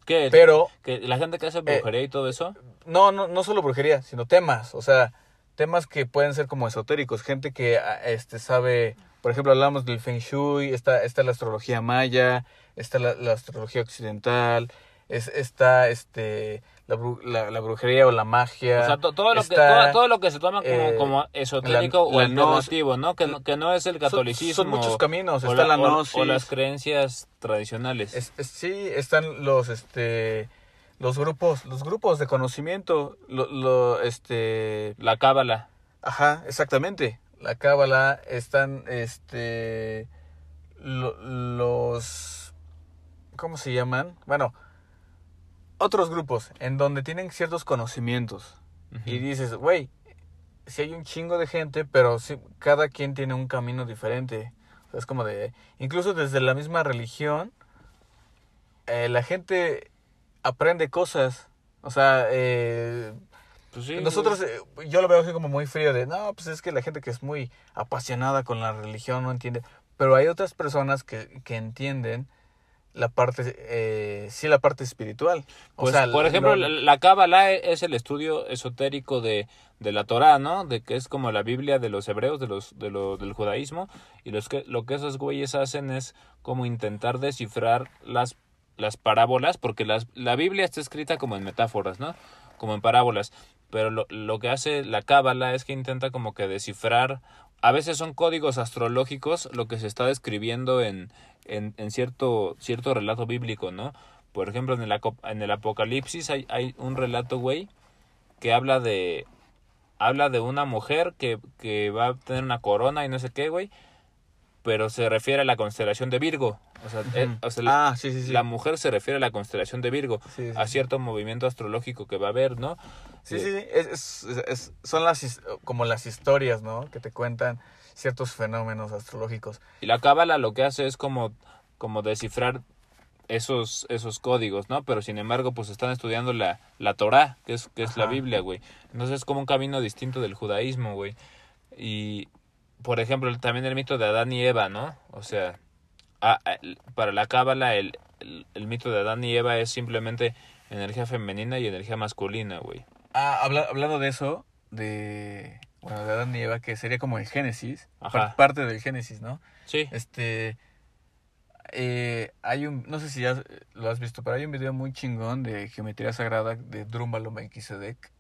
¿Qué? Pero, ¿Que la gente que hace brujería y todo eso? no, no, no solo brujería, sino temas, o sea, temas que pueden ser como esotéricos, gente que ah, este sabe, por ejemplo, hablamos del Feng Shui, está, está la astrología maya, está la, la astrología occidental, es, está este la, la, la brujería o la magia. O sea, to- todo, lo que, todo, todo lo que se toma como, eh, como esotérico o alternativo, ¿no? Que, no? que no es el catolicismo. Son, muchos caminos, o, está la, o- gnosis. o las creencias tradicionales. Es- es- sí, están los este los grupos, los grupos de conocimiento, lo, lo este La cábala. Ajá, exactamente. La cábala están, este, lo- los, ¿cómo se llaman? Bueno, otros grupos en donde tienen ciertos conocimientos y dices, güey, si hay un chingo de gente, pero sí, cada quien tiene un camino diferente. O sea, es como de, incluso desde la misma religión, eh, la gente aprende cosas. O sea, eh, Pues sí, nosotros, eh, yo lo veo así como muy frío de, no, pues es que la gente que es muy apasionada con la religión no entiende. Pero hay otras personas que, que entienden la parte, eh, sí, la parte espiritual. O Pues, sea, por ejemplo, lo- la, e- es el estudio esotérico de, de la Torá, ¿no? De que es como la Biblia de los hebreos, de los, de lo, del judaísmo. Y los que, lo que esos güeyes hacen es como intentar descifrar las, las parábolas, porque las, la Biblia está escrita como en metáforas, ¿no? Como en parábolas. Pero lo, lo que hace la cábala es que intenta como que descifrar, a veces son códigos astrológicos lo que se está describiendo en, en, en cierto, cierto relato bíblico, ¿no? Por ejemplo, en el, en el Apocalipsis hay, hay un relato, güey, que habla de habla de una mujer que, que va a tener una corona y no sé qué, güey, pero se refiere a la constelación de Virgo. O sea, eh, o sea, la- ah, sí, sí, sí. la mujer se refiere a la constelación de Virgo, a cierto movimiento astrológico que va a haber, ¿no? Sí, sí, sí. Es, es- son las, como las historias, ¿no? Que te cuentan ciertos fenómenos astrológicos. Y la cábala lo que hace es como, como descifrar esos, esos códigos, ¿no? Pero sin embargo, pues están estudiando la, la Torá, que es, que es la. Biblia, güey. Entonces es como un camino distinto del judaísmo, güey. Y, por ejemplo, también el mito de Adán y Eva, ¿no? O sea, a- a- el- para la cábala el, el, el mito de Adán y Eva es simplemente energía femenina y energía masculina, güey. Ah, habla- hablando de eso, de, bueno, de Adán y Eva, que sería como el Génesis, Ajá. par- parte del Génesis, ¿no? Sí, Este, eh, hay un, no sé si ya lo has visto, pero hay un video muy chingón de geometría sagrada de Drúmbalo Melquisedec,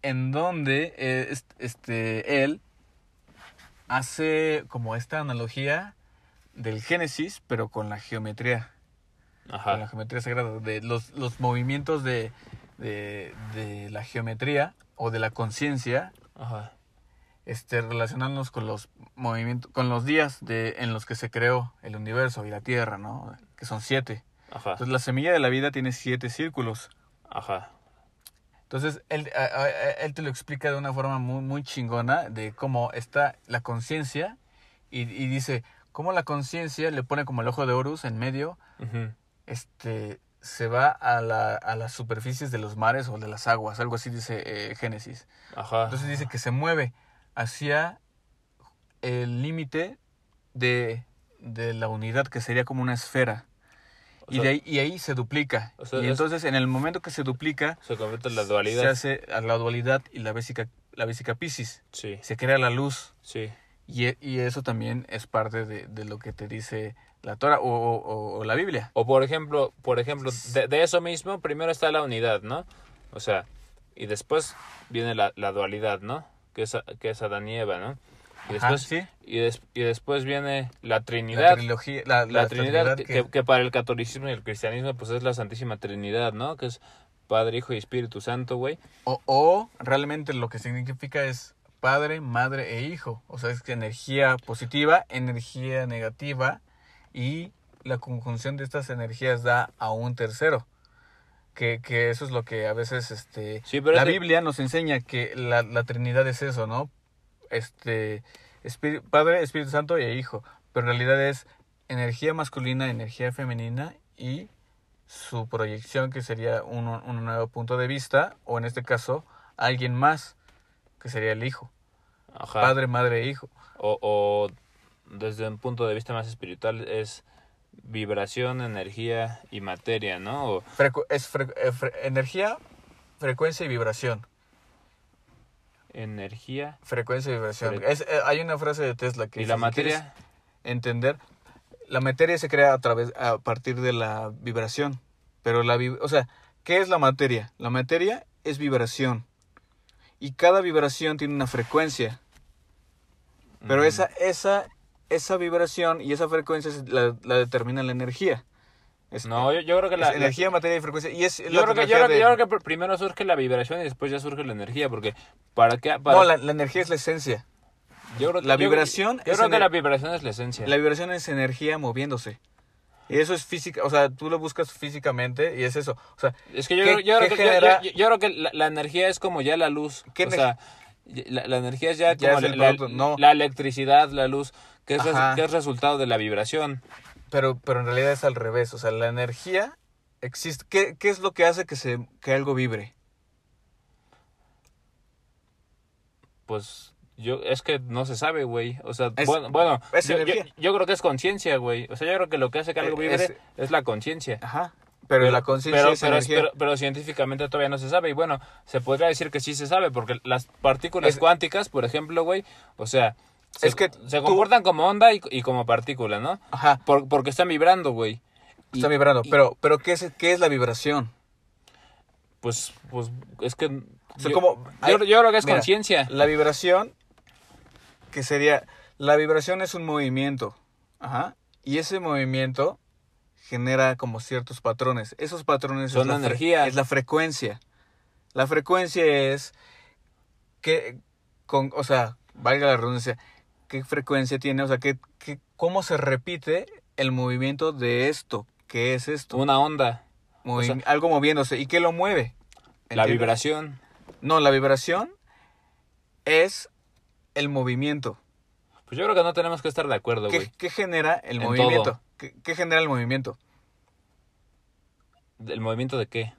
en donde eh, est- este, él hace como esta analogía del Génesis, pero con la geometría, con la ajá, geometría sagrada, de los, los movimientos de, de, de la geometría o de la conciencia este, relacionarnos con los movimientos, con los días de, en los que se creó el universo y la Tierra, ¿no? Que son siete. ajá, Entonces la semilla de la vida tiene siete círculos. ajá. Entonces él, a- a- a- él te lo explica de una forma muy, muy chingona de cómo está la conciencia y, y dice cómo la conciencia le pone como el ojo de Horus en medio, este, se va a, la, a las superficies de los mares o de las aguas, algo así dice eh, Génesis. Ajá. Entonces dice que se mueve hacia el límite de, de la unidad, que sería como una esfera. O y, sea, de ahí, y ahí se duplica. o sea, y es- entonces en el momento que se duplica, se convierte en la se dualidad. hace a la dualidad y la vésica, la vésica piscis. Sí, Se crea la luz. sí. Y, y eso también es parte de, de lo que te dice la Torah o, o- o la Biblia. O por ejemplo, por ejemplo, de, de eso mismo, primero está la unidad, ¿no? O sea, y después viene la, la dualidad, ¿no? Que es, que es Adán y Eva, ¿no? Y Ajá, después, sí. y, des- y después viene la La Trinidad. trilogía, la, la, la Trinidad, Trinidad que, que para el catolicismo y el cristianismo, pues es la Santísima Trinidad, ¿no? Que es Padre, Hijo y Espíritu Santo, güey. O, o realmente lo que significa es padre, madre e hijo. O sea, es que energía positiva, energía negativa y la conjunción de estas energías da a un tercero. Que, que eso es lo que a veces este, Sí, pero la Biblia nos enseña que la, la Trinidad es eso, ¿no? Este, Espíritu- Padre, Espíritu Santo e Hijo. Pero en realidad es energía masculina, energía femenina y su proyección, que sería un, un nuevo punto de vista, o en este caso, alguien más, que sería el hijo. Ajá. Padre, madre, hijo. O, o desde un punto de vista más espiritual es vibración, energía y materia, ¿no? O- Frecu- es fre- eh, fre- energía, frecuencia y vibración. energía Frecuencia y vibración. Fre- Es, eh, hay una frase de Tesla que y dice, la materia. entender, la materia se crea a través, a partir de la vibración. Pero la, vib- o sea, ¿qué es la materia? La materia es vibración. Y cada vibración tiene una frecuencia. Pero Mm, esa, esa, esa vibración y esa frecuencia la, la determina la energía. No, yo, yo creo que la, la- energía, materia y frecuencia. Y es yo, creo que, yo, creo que, yo creo que pr- primero surge la vibración y después ya surge la energía, porque para qué para, No, la, la energía es la esencia. yo creo que- la vibración Yo, es creo que la vibración es la esencia. La vibración es energía moviéndose. Y eso es física, o sea, tú lo buscas físicamente y es eso. O sea, Es que yo, ¿Qué- creo- yo, creo qué que, yo- genera- creo que la, energía es como ya la luz. ¿Qué o sea, la, la energía es ya, Ya como es el la, producto, no. la electricidad, la luz, que es, res- que es resultado de la vibración. pero, pero en realidad es al revés. O sea, la energía existe. ¿Qué, qué es lo que hace que, se, que algo vibre? Pues yo es que no se sabe, güey. O sea, Es- bueno, bueno yo creo que es conciencia, güey. O sea, yo creo que lo que hace que algo Eh, vibre es- es, la conciencia. Ajá. Pero, la conciencia pero, es pero, energía. pero- pero científicamente todavía no se sabe. Y bueno, se podría decir que sí se sabe, porque las partículas Es- cuánticas, por ejemplo, güey, o sea, se, Es que se tú- comportan como onda y, y como partícula, ¿no? Ajá. Por- porque están vibrando, güey. Y- Está vibrando. y- pero, pero ¿qué es, qué es la vibración? Pues, pues, es que... O sea, yo, como- yo, hay- yo creo que es conciencia. La vibración, que sería, la vibración es un movimiento, ajá, y ese movimiento genera como ciertos patrones. Esos patrones Son es la, energía. es la frecuencia. La frecuencia es que, con, o sea, valga la redundancia, qué frecuencia tiene, o sea, qué, qué- cómo se repite el movimiento de esto, qué es esto, Una onda. Movi- o sea- algo moviéndose y qué lo mueve. La vibración. No, la vibración es el movimiento. Pues yo creo que no tenemos que estar de acuerdo, ¿Qué, güey. qué genera el En movimiento? ¿Qué, qué genera el movimiento? ¿El movimiento de qué?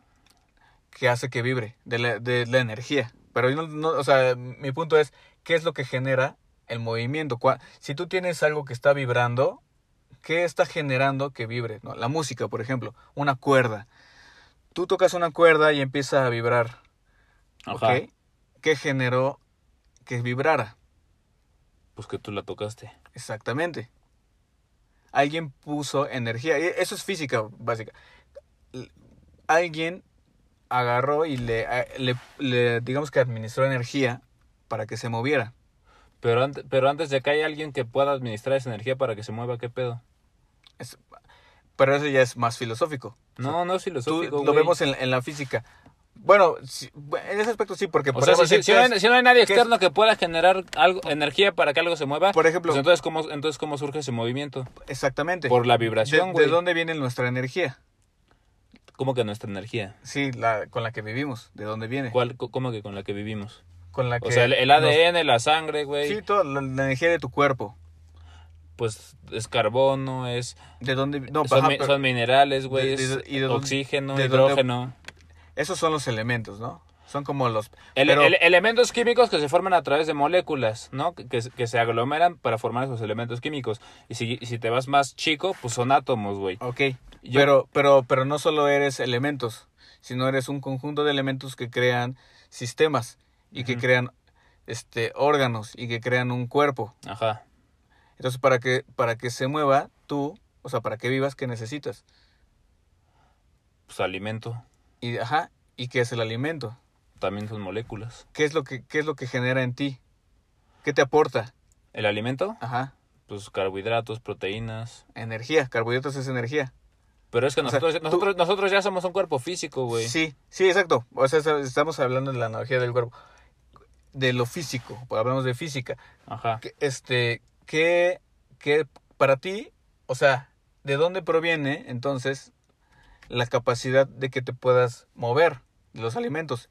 Que hace que vibre, de la, de la energía. Pero yo no, no- o sea, mi punto es, ¿qué es lo que genera el movimiento? Si tú tienes algo que está vibrando, ¿qué está generando que vibre? ¿No? La música, por ejemplo, una cuerda. Tú tocas una cuerda y empieza a vibrar. Ajá. ¿Ok? ¿Qué generó que vibrara? Pues que tú la tocaste. Exactamente. Alguien puso energía. y Eso es física básica. Alguien agarró y le, le, le, digamos que administró energía para que se moviera. Pero, antes, pero antes de que haya alguien que pueda administrar esa energía para que se mueva, ¿qué pedo? Es- pero eso ya es más filosófico. No, no es Tú, filosófico, lo vemos en, en la física. Bueno, sí, en ese aspecto sí, porque O por sea, si, si- si no hay, si no hay nadie externo que pueda generar algo, energía para que algo se mueva, Por ejemplo- pues entonces, ¿cómo, entonces ¿cómo surge ese movimiento? exactamente. Por la ¿De, vibración, de güey. dónde viene nuestra energía? ¿Cómo que nuestra energía? Sí, la, con la que vivimos. ¿De dónde viene? ¿Cuál, ¿Cómo que con la que vivimos? Con la que O sea, el, el nos- ADN, la sangre, güey, Sí, toda la, la energía de tu cuerpo. pues es carbono, es ¿De dónde? No, son, mi- son minerales, güey, de- de- de oxígeno, de hidrógeno. Esos son los elementos, ¿no? Son como los... Ele- pero- ele- elementos químicos que se forman a través de moléculas, ¿no? Que, que, se- aglomeran para formar esos elementos químicos. Y si, si te vas más chico, pues son átomos, güey. Ok, Yo- pero, pero, pero no solo eres elementos, sino eres un conjunto de elementos que crean sistemas y que crean este órganos y que crean un cuerpo. Ajá. Entonces, para que, para que se mueva, tú, o sea, para que vivas, ¿qué necesitas? Pues alimento. Y, ajá, ¿y qué es el alimento? También son moléculas. ¿Qué es lo que, qué es lo que genera en ti? ¿Qué te aporta? El alimento, Ajá, pues carbohidratos, proteínas. energía, carbohidratos es energía. Pero es que O sea, nosotros, tú- nosotros, nosotros ya somos un cuerpo físico, güey. Sí, sí, exacto. O sea, estamos hablando de la analogía del cuerpo. De lo físico, pues hablamos de física. Ajá. que, este, que, que para ti, o sea, ¿de dónde proviene entonces la capacidad de que te puedas mover de los alimentos?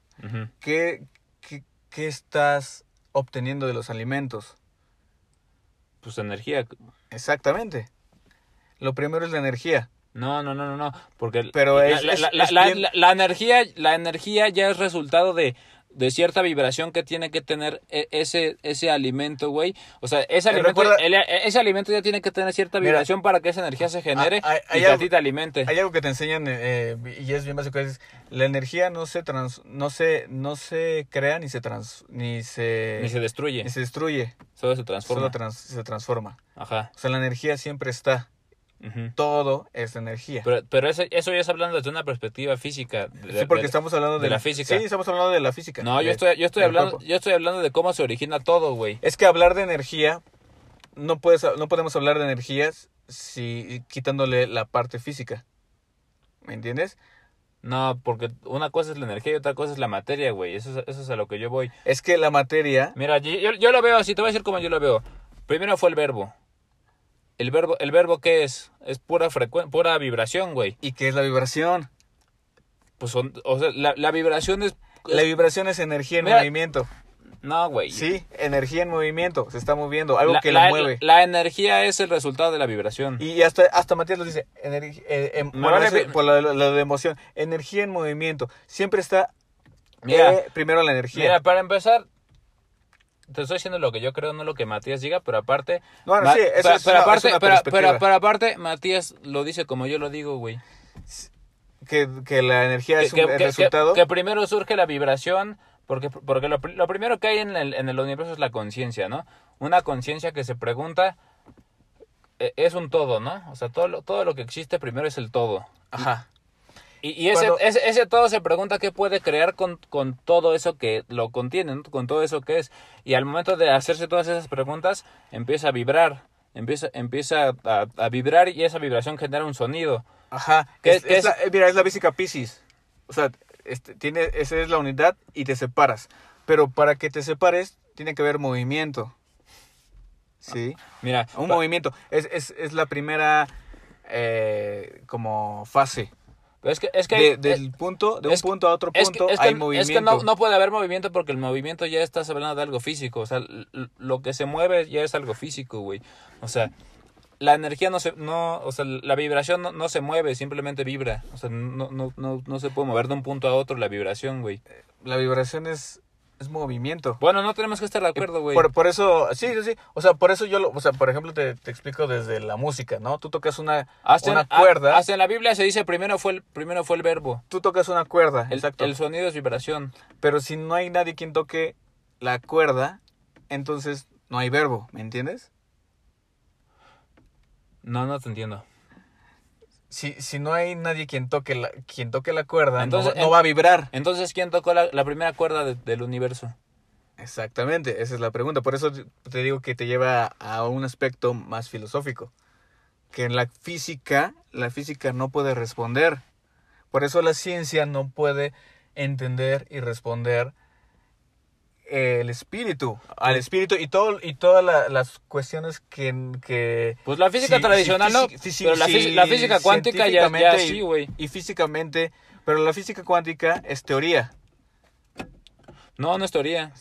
¿Qué, qué, qué estás obteniendo de los alimentos? Pues energía. Exactamente. Lo primero es la energía. No, no, no, no, no, porque Pero la, es- la- es- la- es la- bien- la- la energía, la energía ya es resultado de, de cierta vibración que tiene que tener e- ese, ese alimento, güey. O sea, ese Eh, alimento, recuerda- el- ese alimento ya tiene que tener cierta Mira, vibración para que esa energía se genere hay- hay y a ti te alimente. Hay algo que te enseñan eh, y es bien básico, es la energía no se trans, no se no se crea ni se trans ni se Ni se destruye, ni se destruye, solo se transforma. solo trans- se transforma. Ajá. O sea, la energía siempre está, todo es energía. Pero, pero eso, eso ya es hablando desde una perspectiva física. de- sí, porque de- estamos hablando de, de la física. Sí, estamos hablando de la física. No, yo estoy, yo estoy hablando, cuerpo. yo estoy hablando de cómo se origina todo, güey. Es que hablar de energía no puedes no podemos hablar de energías si quitándole la parte física. ¿Me entiendes? No, porque una cosa es la energía y otra cosa es la materia, güey. Eso es, eso es a lo que yo voy. Es que la materia Mira, yo, yo- yo lo veo así, te voy a decir cómo yo lo veo. Primero fue el verbo. ¿El verbo, el verbo qué es? Es pura pura vibración, güey. y qué es la vibración. Pues son, o sea, la, la vibración es... La vibración es energía en Mira, movimiento. No, güey. Sí, energía en movimiento, se está moviendo, algo la, que la- la mueve. La energía es el resultado de la vibración. Y hasta, hasta Matías lo dice, energi- eh, em- bueno, por lo, lo- lo de emoción, energía en movimiento. Siempre está Mira, eh, primero la energía. mira, para empezar, te estoy diciendo lo que yo creo, no lo que Matías diga, pero aparte... Bueno, Ma- sí, eso pero, es pero una- aparte, es una pero, perspectiva. pero- pero aparte, Matías lo dice como yo lo digo, güey. que, que la energía que, es un que- el resultado. que primero surge la vibración, porque, porque lo, lo primero que hay en el, en el universo es la conciencia, ¿no? Una conciencia que se pregunta, eh, es un todo, ¿no? O sea, todo lo, todo lo que existe primero es el todo. Ajá. Y, y ese, Cuando- ese, ese todo se pregunta qué puede crear con, con todo eso que lo contiene, ¿no? con todo eso que es. Y al momento de hacerse todas esas preguntas, empieza a vibrar, empieza, empieza a, a vibrar y esa vibración genera un sonido. Ajá. ¿Qué- Es, es es? la- mira, es la física Pisces. O sea, este, tiene, esa es la unidad y te separas. Pero para que te separes, tiene que haber movimiento. Sí. Mira, Un movimiento. Es, es, es la primera eh, como fase. Es que, es que De- hay- del punto, de un es que- punto a otro Es que- punto es que, hay es movimiento. que no, no puede haber movimiento porque el movimiento ya estás hablando de algo físico. O sea, lo que se mueve ya es algo físico, güey. O sea, la energía no se, no, o sea, la vibración no, no se mueve, simplemente vibra. O sea, no, no, no, no se puede mover de un punto a otro la vibración, güey. La vibración es, es movimiento. Bueno, no tenemos que estar de acuerdo, güey. Por, por eso, sí, sí, sí. O sea, por eso yo, lo, o sea, por ejemplo, te, te explico desde la música, ¿no? Tú tocas una, Hasta, una en, cuerda, a- hasta en la Biblia se dice primero fue el, primero fue el verbo. tú tocas una cuerda, El, exacto. el sonido es vibración. Pero si no hay nadie quien toque la cuerda, entonces no hay verbo, ¿me entiendes? No, no te entiendo. Si, si no hay nadie quien toque la, quien toque la cuerda, no Entonces, va- no, en- va a vibrar. Entonces, ¿quién tocó la, la primera cuerda de- del universo? Exactamente, esa es la pregunta. Por eso te digo que te lleva a un aspecto más filosófico. Que en la física, la física no puede responder. Por eso la ciencia no puede entender y responder el espíritu, al espíritu y todo y todas la- las cuestiones que, que Pues la física Sí, tradicional, sí, ¿no? sí, sí, Pero la, física, la física cuántica ya, ya científicamente sí, y- güey. y físicamente, pero la física cuántica es teoría, No, no es teoría.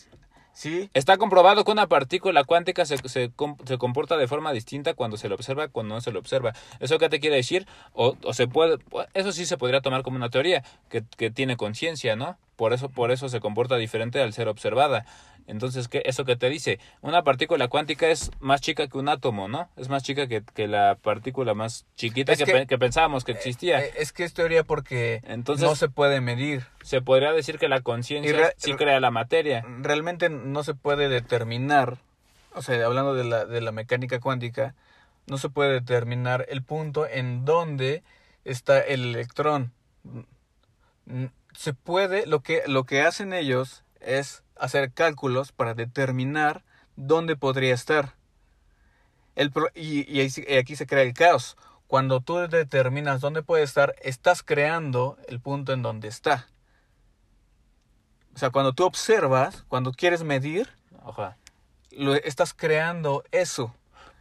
¿Sí? Está comprobado que una partícula cuántica se, se, se comporta de forma distinta cuando se lo observa cuando no se lo observa. ¿Eso qué te quiere decir? O, o se puede, eso sí se podría tomar como una teoría, que, que tiene conciencia, ¿no? Por eso, por eso se comporta diferente al ser observada. Entonces, ¿qué, ¿eso que te dice? Una partícula cuántica es más chica que un átomo, ¿no? Es más chica que, que la partícula más chiquita que, que- que pensábamos que existía. Eh, Es que es teoría porque Entonces- no se puede medir. se podría decir que la conciencia sí crea la materia. Realmente no se puede determinar, o sea, hablando de la, de la mecánica cuántica, no se puede determinar el punto en donde está el electrón. Se puede, lo que, lo que hacen ellos es hacer cálculos para determinar dónde podría estar. El pro- y, y aquí se crea el caos. Cuando tú determinas dónde puede estar, estás creando el punto en donde está. O sea, cuando tú observas, cuando quieres medir, Ojalá. lo estás creando eso.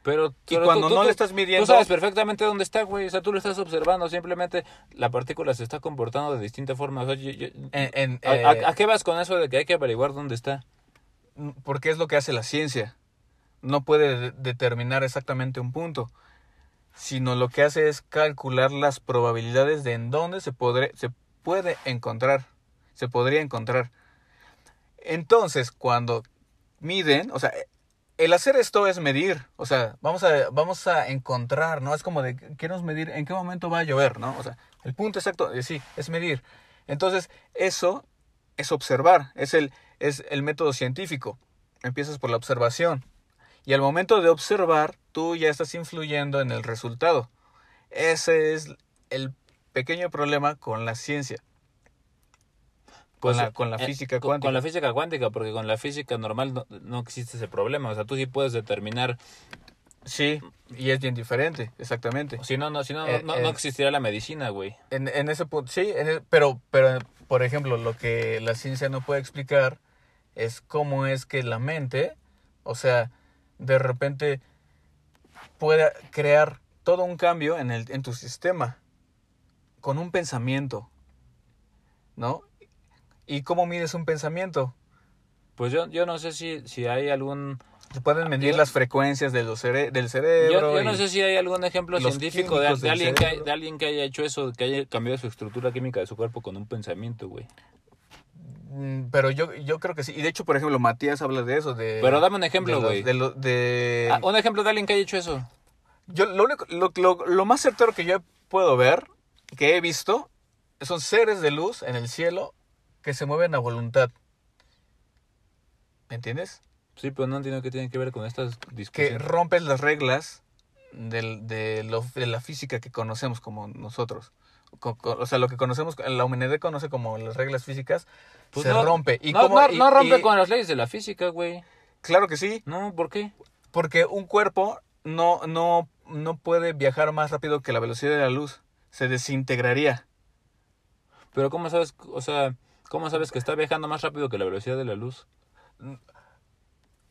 Pero, Y pero cuando tú- no tú- le estás midiendo- Tú sabes perfectamente dónde está, güey. O sea, tú lo estás observando. Simplemente la partícula se está comportando de distinta forma. O sea, yo- yo- En, en, ¿a, eh, a- a qué vas con eso de que hay que averiguar dónde está? porque es lo que hace la ciencia. No puede de- determinar exactamente un punto. sino lo que hace es calcular las probabilidades de en dónde se, se puede encontrar, se podría encontrar. Entonces, cuando miden, o sea, el hacer esto es medir, o sea, vamos a, vamos a encontrar, ¿no? Es como de, queremos medir en qué momento va a llover, ¿no? O sea, el punto exacto, eh, sí, es medir. Entonces, eso es observar, es el, es el método científico. Empiezas por la observación. Y al momento de observar, tú ya estás influyendo en el resultado. Ese es el pequeño problema con la ciencia. Con, Pues, la, con la eh, física cuántica. Con la física cuántica, porque con la física normal no, no existe ese problema. O sea, tú sí puedes determinar. Sí, y es bien diferente, exactamente. Si no, no, si no, Eh, no, eh. no existiría la medicina, güey. En, en ese punto, sí, en el- pero, pero, por ejemplo, lo que la ciencia no puede explicar es cómo es que la mente, o sea, de repente pueda crear todo un cambio en, el, en tu sistema con un pensamiento, ¿no? ¿Y cómo mides un pensamiento? Pues yo, yo no sé si, si hay algún... Se pueden medir yo- las frecuencias de los cere- del Yo, cerebro. yo no y- sé si hay algún ejemplo científico de, alguien que, de alguien que haya hecho eso, que haya cambiado su estructura química de su cuerpo con un pensamiento, güey. Mm, Pero yo, yo creo que sí. Y de hecho, por ejemplo, Matías habla de eso. De, Pero dame un ejemplo, güey. De- Ah, un ejemplo de alguien que haya hecho eso. Yo lo, único, lo, lo- lo más certero que yo puedo ver, que he visto, son seres de luz en el cielo que se mueven a voluntad. ¿Me entiendes? Sí, pero no entiendo qué tiene que ver con estas Que discusiones. rompes las reglas del- de, lo- de la física que conocemos como nosotros. Co- co- o sea, lo que conocemos, la humanidad conoce como las reglas físicas, Pues se no- rompe. ¿Y no, cómo- no, y- no rompe y- con las leyes de la física, güey. Claro que sí, No, ¿por qué? porque un cuerpo no, no, no puede viajar más rápido que la velocidad de la luz. Se desintegraría. Pero ¿cómo sabes, o sea, cómo sabes que está viajando más rápido que la velocidad de la luz?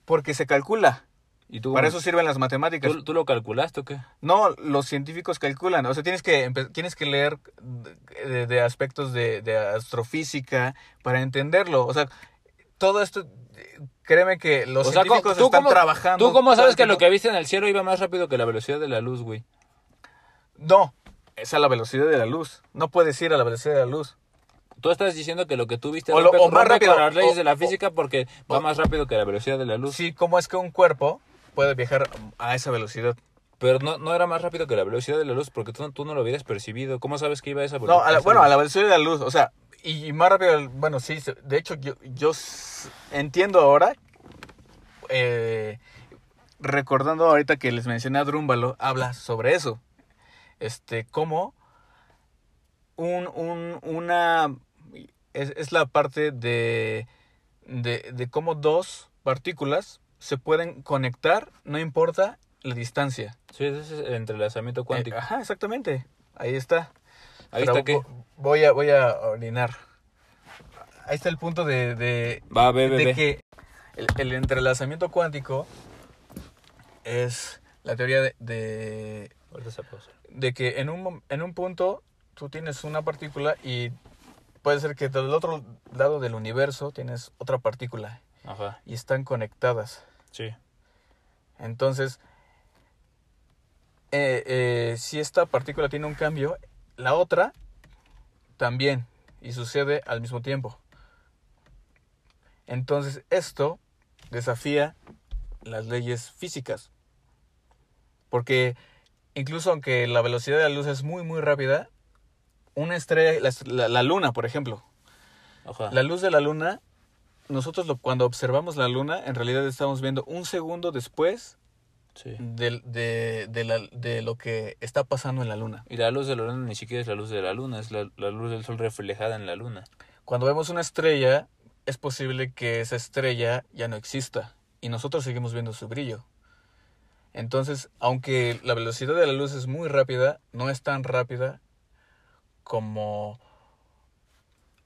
Porque se calcula. ¿Y tú, Para eso sirven las matemáticas. ¿tú, tú lo calculaste o qué? No, los científicos calculan. O sea, tienes que, tienes que leer de, de aspectos de, de astrofísica para entenderlo. O sea, todo esto, créeme que los O científicos ¿tú están cómo- trabajando. ¿Tú cómo sabes que lo que viste en el cielo iba más rápido que la velocidad de la luz, güey? No, es a la velocidad de la luz. No puedes ir a la velocidad de la luz. Tú estás diciendo que lo que tú viste O lo- rompe- o más rompe rápido, con las leyes o- de la física porque va más rápido que la velocidad de la luz. Sí, ¿cómo es que un cuerpo puede viajar a esa velocidad? Pero no, no era más rápido que la velocidad de la luz porque tú, tú no lo hubieras percibido. ¿Cómo sabes que iba a esa No, velocidad? a la- bueno, a la velocidad de la luz, o sea, y, más rápido, bueno, sí, de hecho yo, yo entiendo ahora, eh, recordando ahorita que les mencioné a Drúmbalo, habla sobre eso, este, cómo un, un, una, es, es la parte de, de, de cómo dos partículas se pueden conectar, no importa la distancia. Sí, ese es el entrelazamiento cuántico. Eh, ajá, exactamente, ahí está. Ahí Pero está que... vo- Voy a, voy a orinar. Ahí está el punto de, de, Va, de que el, el entrelazamiento cuántico es la teoría de, de, de que en un, en un punto tú tienes una partícula y puede ser que del otro lado del universo tienes otra partícula Ajá, y están conectadas. sí. Entonces, eh, eh, si esta partícula tiene un cambio, la otra también, y sucede al mismo tiempo. Entonces, esto desafía las leyes físicas. Porque incluso aunque la velocidad de la luz es muy, muy rápida, una estrella, la, la- la luna, por ejemplo, Ajá. la luz de la luna, nosotros lo- cuando observamos la luna, en realidad estamos viendo un segundo después Sí. de, de la- de lo que está pasando en la luna. Y la luz de la luna ni siquiera es la luz de la luna, es la, la luz del sol reflejada en la luna. Cuando vemos una estrella, es posible que esa estrella ya no exista y nosotros seguimos viendo su brillo. Entonces, aunque la velocidad de la luz es muy rápida, no es tan rápida como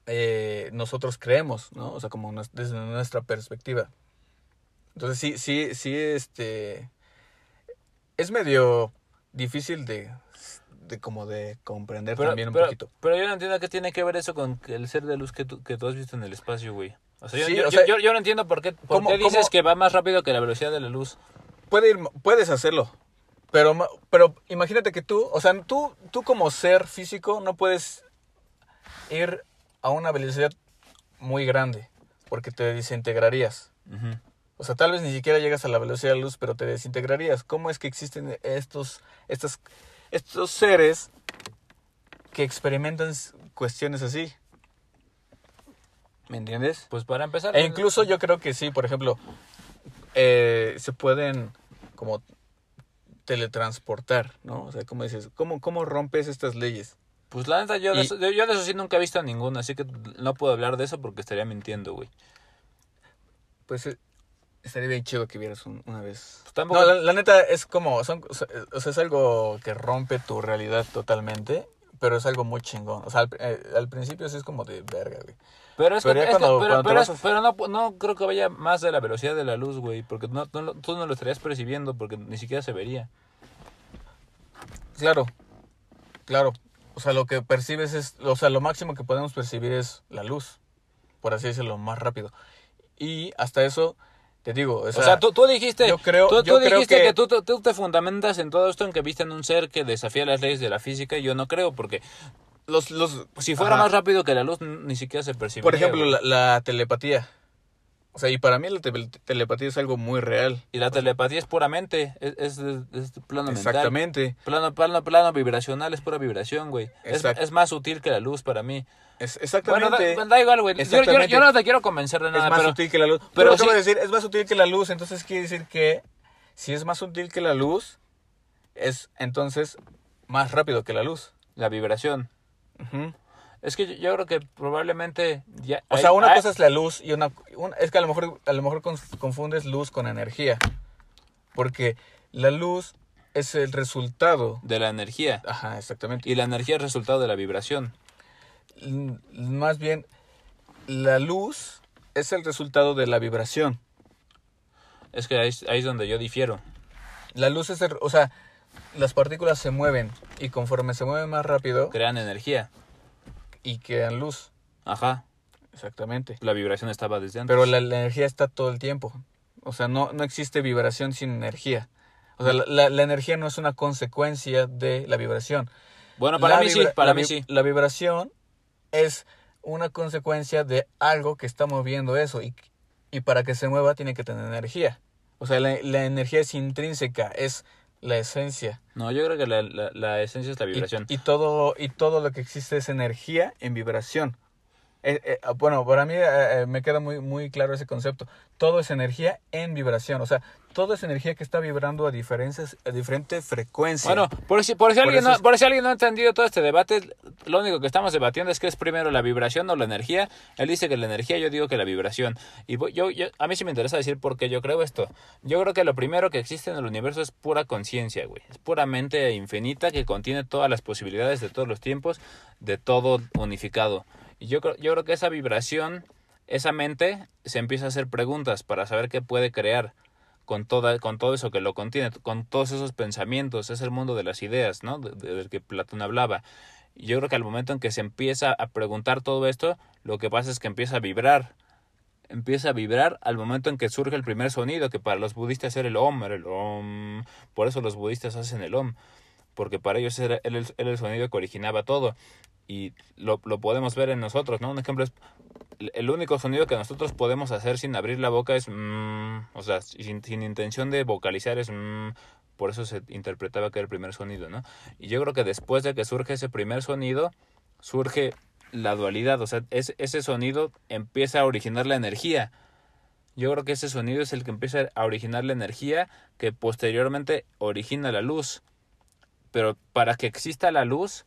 eh, nosotros creemos, ¿no? O sea, como nos- desde nuestra perspectiva. Entonces, sí, sí, sí, este... Es medio difícil de, de como de comprender Pero, también un pero, poquito. pero yo no entiendo qué tiene que ver eso con el ser de luz que tú, que tú has visto en el espacio, güey. O sea, yo, Sí, yo, o sea, yo- yo no entiendo por qué, por ¿cómo- qué dices cómo- que va más rápido que la velocidad de la luz. Puede ir, puedes hacerlo. Pero, ma- pero imagínate que tú, o sea, tú, tú como ser físico no puedes ir a una velocidad muy grande porque te desintegrarías. O sea, tal vez ni siquiera llegas a la velocidad de la luz, pero te desintegrarías. ¿Cómo es que existen estos, estos, estos seres que experimentan cuestiones así? ¿Me entiendes? Pues para empezar... E incluso yo creo que sí, por ejemplo, eh, se pueden como teletransportar, ¿no? O sea, ¿cómo dices? ¿Cómo, cómo rompes estas leyes? Pues la neta, yo, de eso, yo, yo de eso sí nunca he visto ninguna, así que no puedo hablar de eso porque estaría mintiendo, güey. Pues eh, estaría bien chido que vieras un- una vez. Pues tampoco- No, la, la neta es como, son, o sea, es algo que rompe tu realidad totalmente, pero es algo muy chingón. O sea, al, eh, al principio sí es como de verga, güey. Pero es Pero que, pero, a- no, no creo que vaya más de la velocidad de la luz, güey, porque no, tú no lo estarías percibiendo porque ni siquiera se vería. Claro, claro. O sea, lo que percibes es, o sea, lo máximo que podemos percibir es la luz, por así decirlo, más rápido. Y hasta eso, te digo, o O sea, tú, tú dijiste, yo creo- tú, yo tú creo dijiste que, que- tú, te fundamentas en todo esto en que viste en un ser que desafía las leyes de la física y yo no creo porque los, los, si fuera ajá. más rápido que la luz ni siquiera se percibiría. Por ejemplo, la telepatía. O sea, y para mí la te- telepatía es algo muy real. Y la telepatía es puramente, es, es, es plano mental. Exactamente. Plano, plano, plano vibracional, es pura vibración, güey. Es, Exacto. es más sutil que la luz para mí. Es, Bueno, exactamente. da, da igual, güey. Yo, yo- yo no te quiero convencer de es nada, más pero... sutil que la luz. pero Pero sí- de decir, es más sutil que la luz. Entonces quiere decir que si es más sutil que la luz, es entonces más rápido que la luz. La vibración. Ujú. Es que yo, yo creo que probablemente ya... O hay- sea, una hay- cosa es la luz y una, una- es que a lo mejor a lo mejor conf- confundes luz con energía. Porque la luz es el resultado. De la energía. Ajá, exactamente. Y la energía es resultado de la vibración. L- Más bien la luz es el resultado de la vibración. Es que ahí, es- ahí es donde yo difiero. La luz es el, o sea, las partículas se mueven y conforme se mueven más rápido Crean energía. Y crean luz. Ajá. Exactamente. La vibración estaba desde antes. Pero la, la energía está todo el tiempo. O sea, no, no existe vibración sin energía. O sea, la, la- la energía no es una consecuencia de la vibración. Bueno, para mí sí, para la mí sí. La vibración es una consecuencia de algo que está moviendo eso. Y, y para que se mueva tiene que tener energía. O sea, la, la energía es intrínseca, es la esencia. No, yo creo que la, la, la esencia es la Y- vibración. Y, todo, y todo lo que existe es energía en vibración. Eh, eh, bueno, para mí eh, eh, me queda muy, muy claro ese concepto. Todo es energía en vibración. O sea, todo es energía que está vibrando a, diferencias, a diferente frecuencia. Bueno, por si, por, si Por alguien no, es- por si alguien no ha entendido todo este debate, lo único que estamos debatiendo es que es primero la vibración o la energía. Él dice que la energía, yo digo que la vibración. Y voy- yo, yo, a mí sí me interesa decir por qué yo creo esto. Yo creo que lo primero que existe en el universo es pura conciencia, güey. Es pura mente infinita que contiene todas las posibilidades de todos los tiempos, de todo unificado. Y yo, creo- yo creo que esa vibración, esa mente, se empieza a hacer preguntas para saber qué puede crear con, toda, con todo eso que lo contiene, con todos esos pensamientos, es el mundo de las ideas, ¿no? De- de- del que Platón hablaba. Yo creo que al momento en que se empieza a preguntar todo esto, lo que pasa es que empieza a vibrar. Empieza a vibrar al momento en que surge el primer sonido, que para los budistas era el om, era el om. Por eso los budistas hacen el om, porque para ellos era, el, el sonido que originaba todo. Y lo, lo podemos ver en nosotros, ¿no? Un ejemplo es el único sonido que nosotros podemos hacer sin abrir la boca es mm, o sea, sin, sin intención de vocalizar es mm, por eso se interpretaba que era el primer sonido, ¿no? Y yo creo que después de que surge ese primer sonido, surge la dualidad, o sea, es, ese sonido empieza a originar la energía. Yo creo que ese sonido es el que empieza a originar la energía que posteriormente origina la luz. Pero para que exista la luz,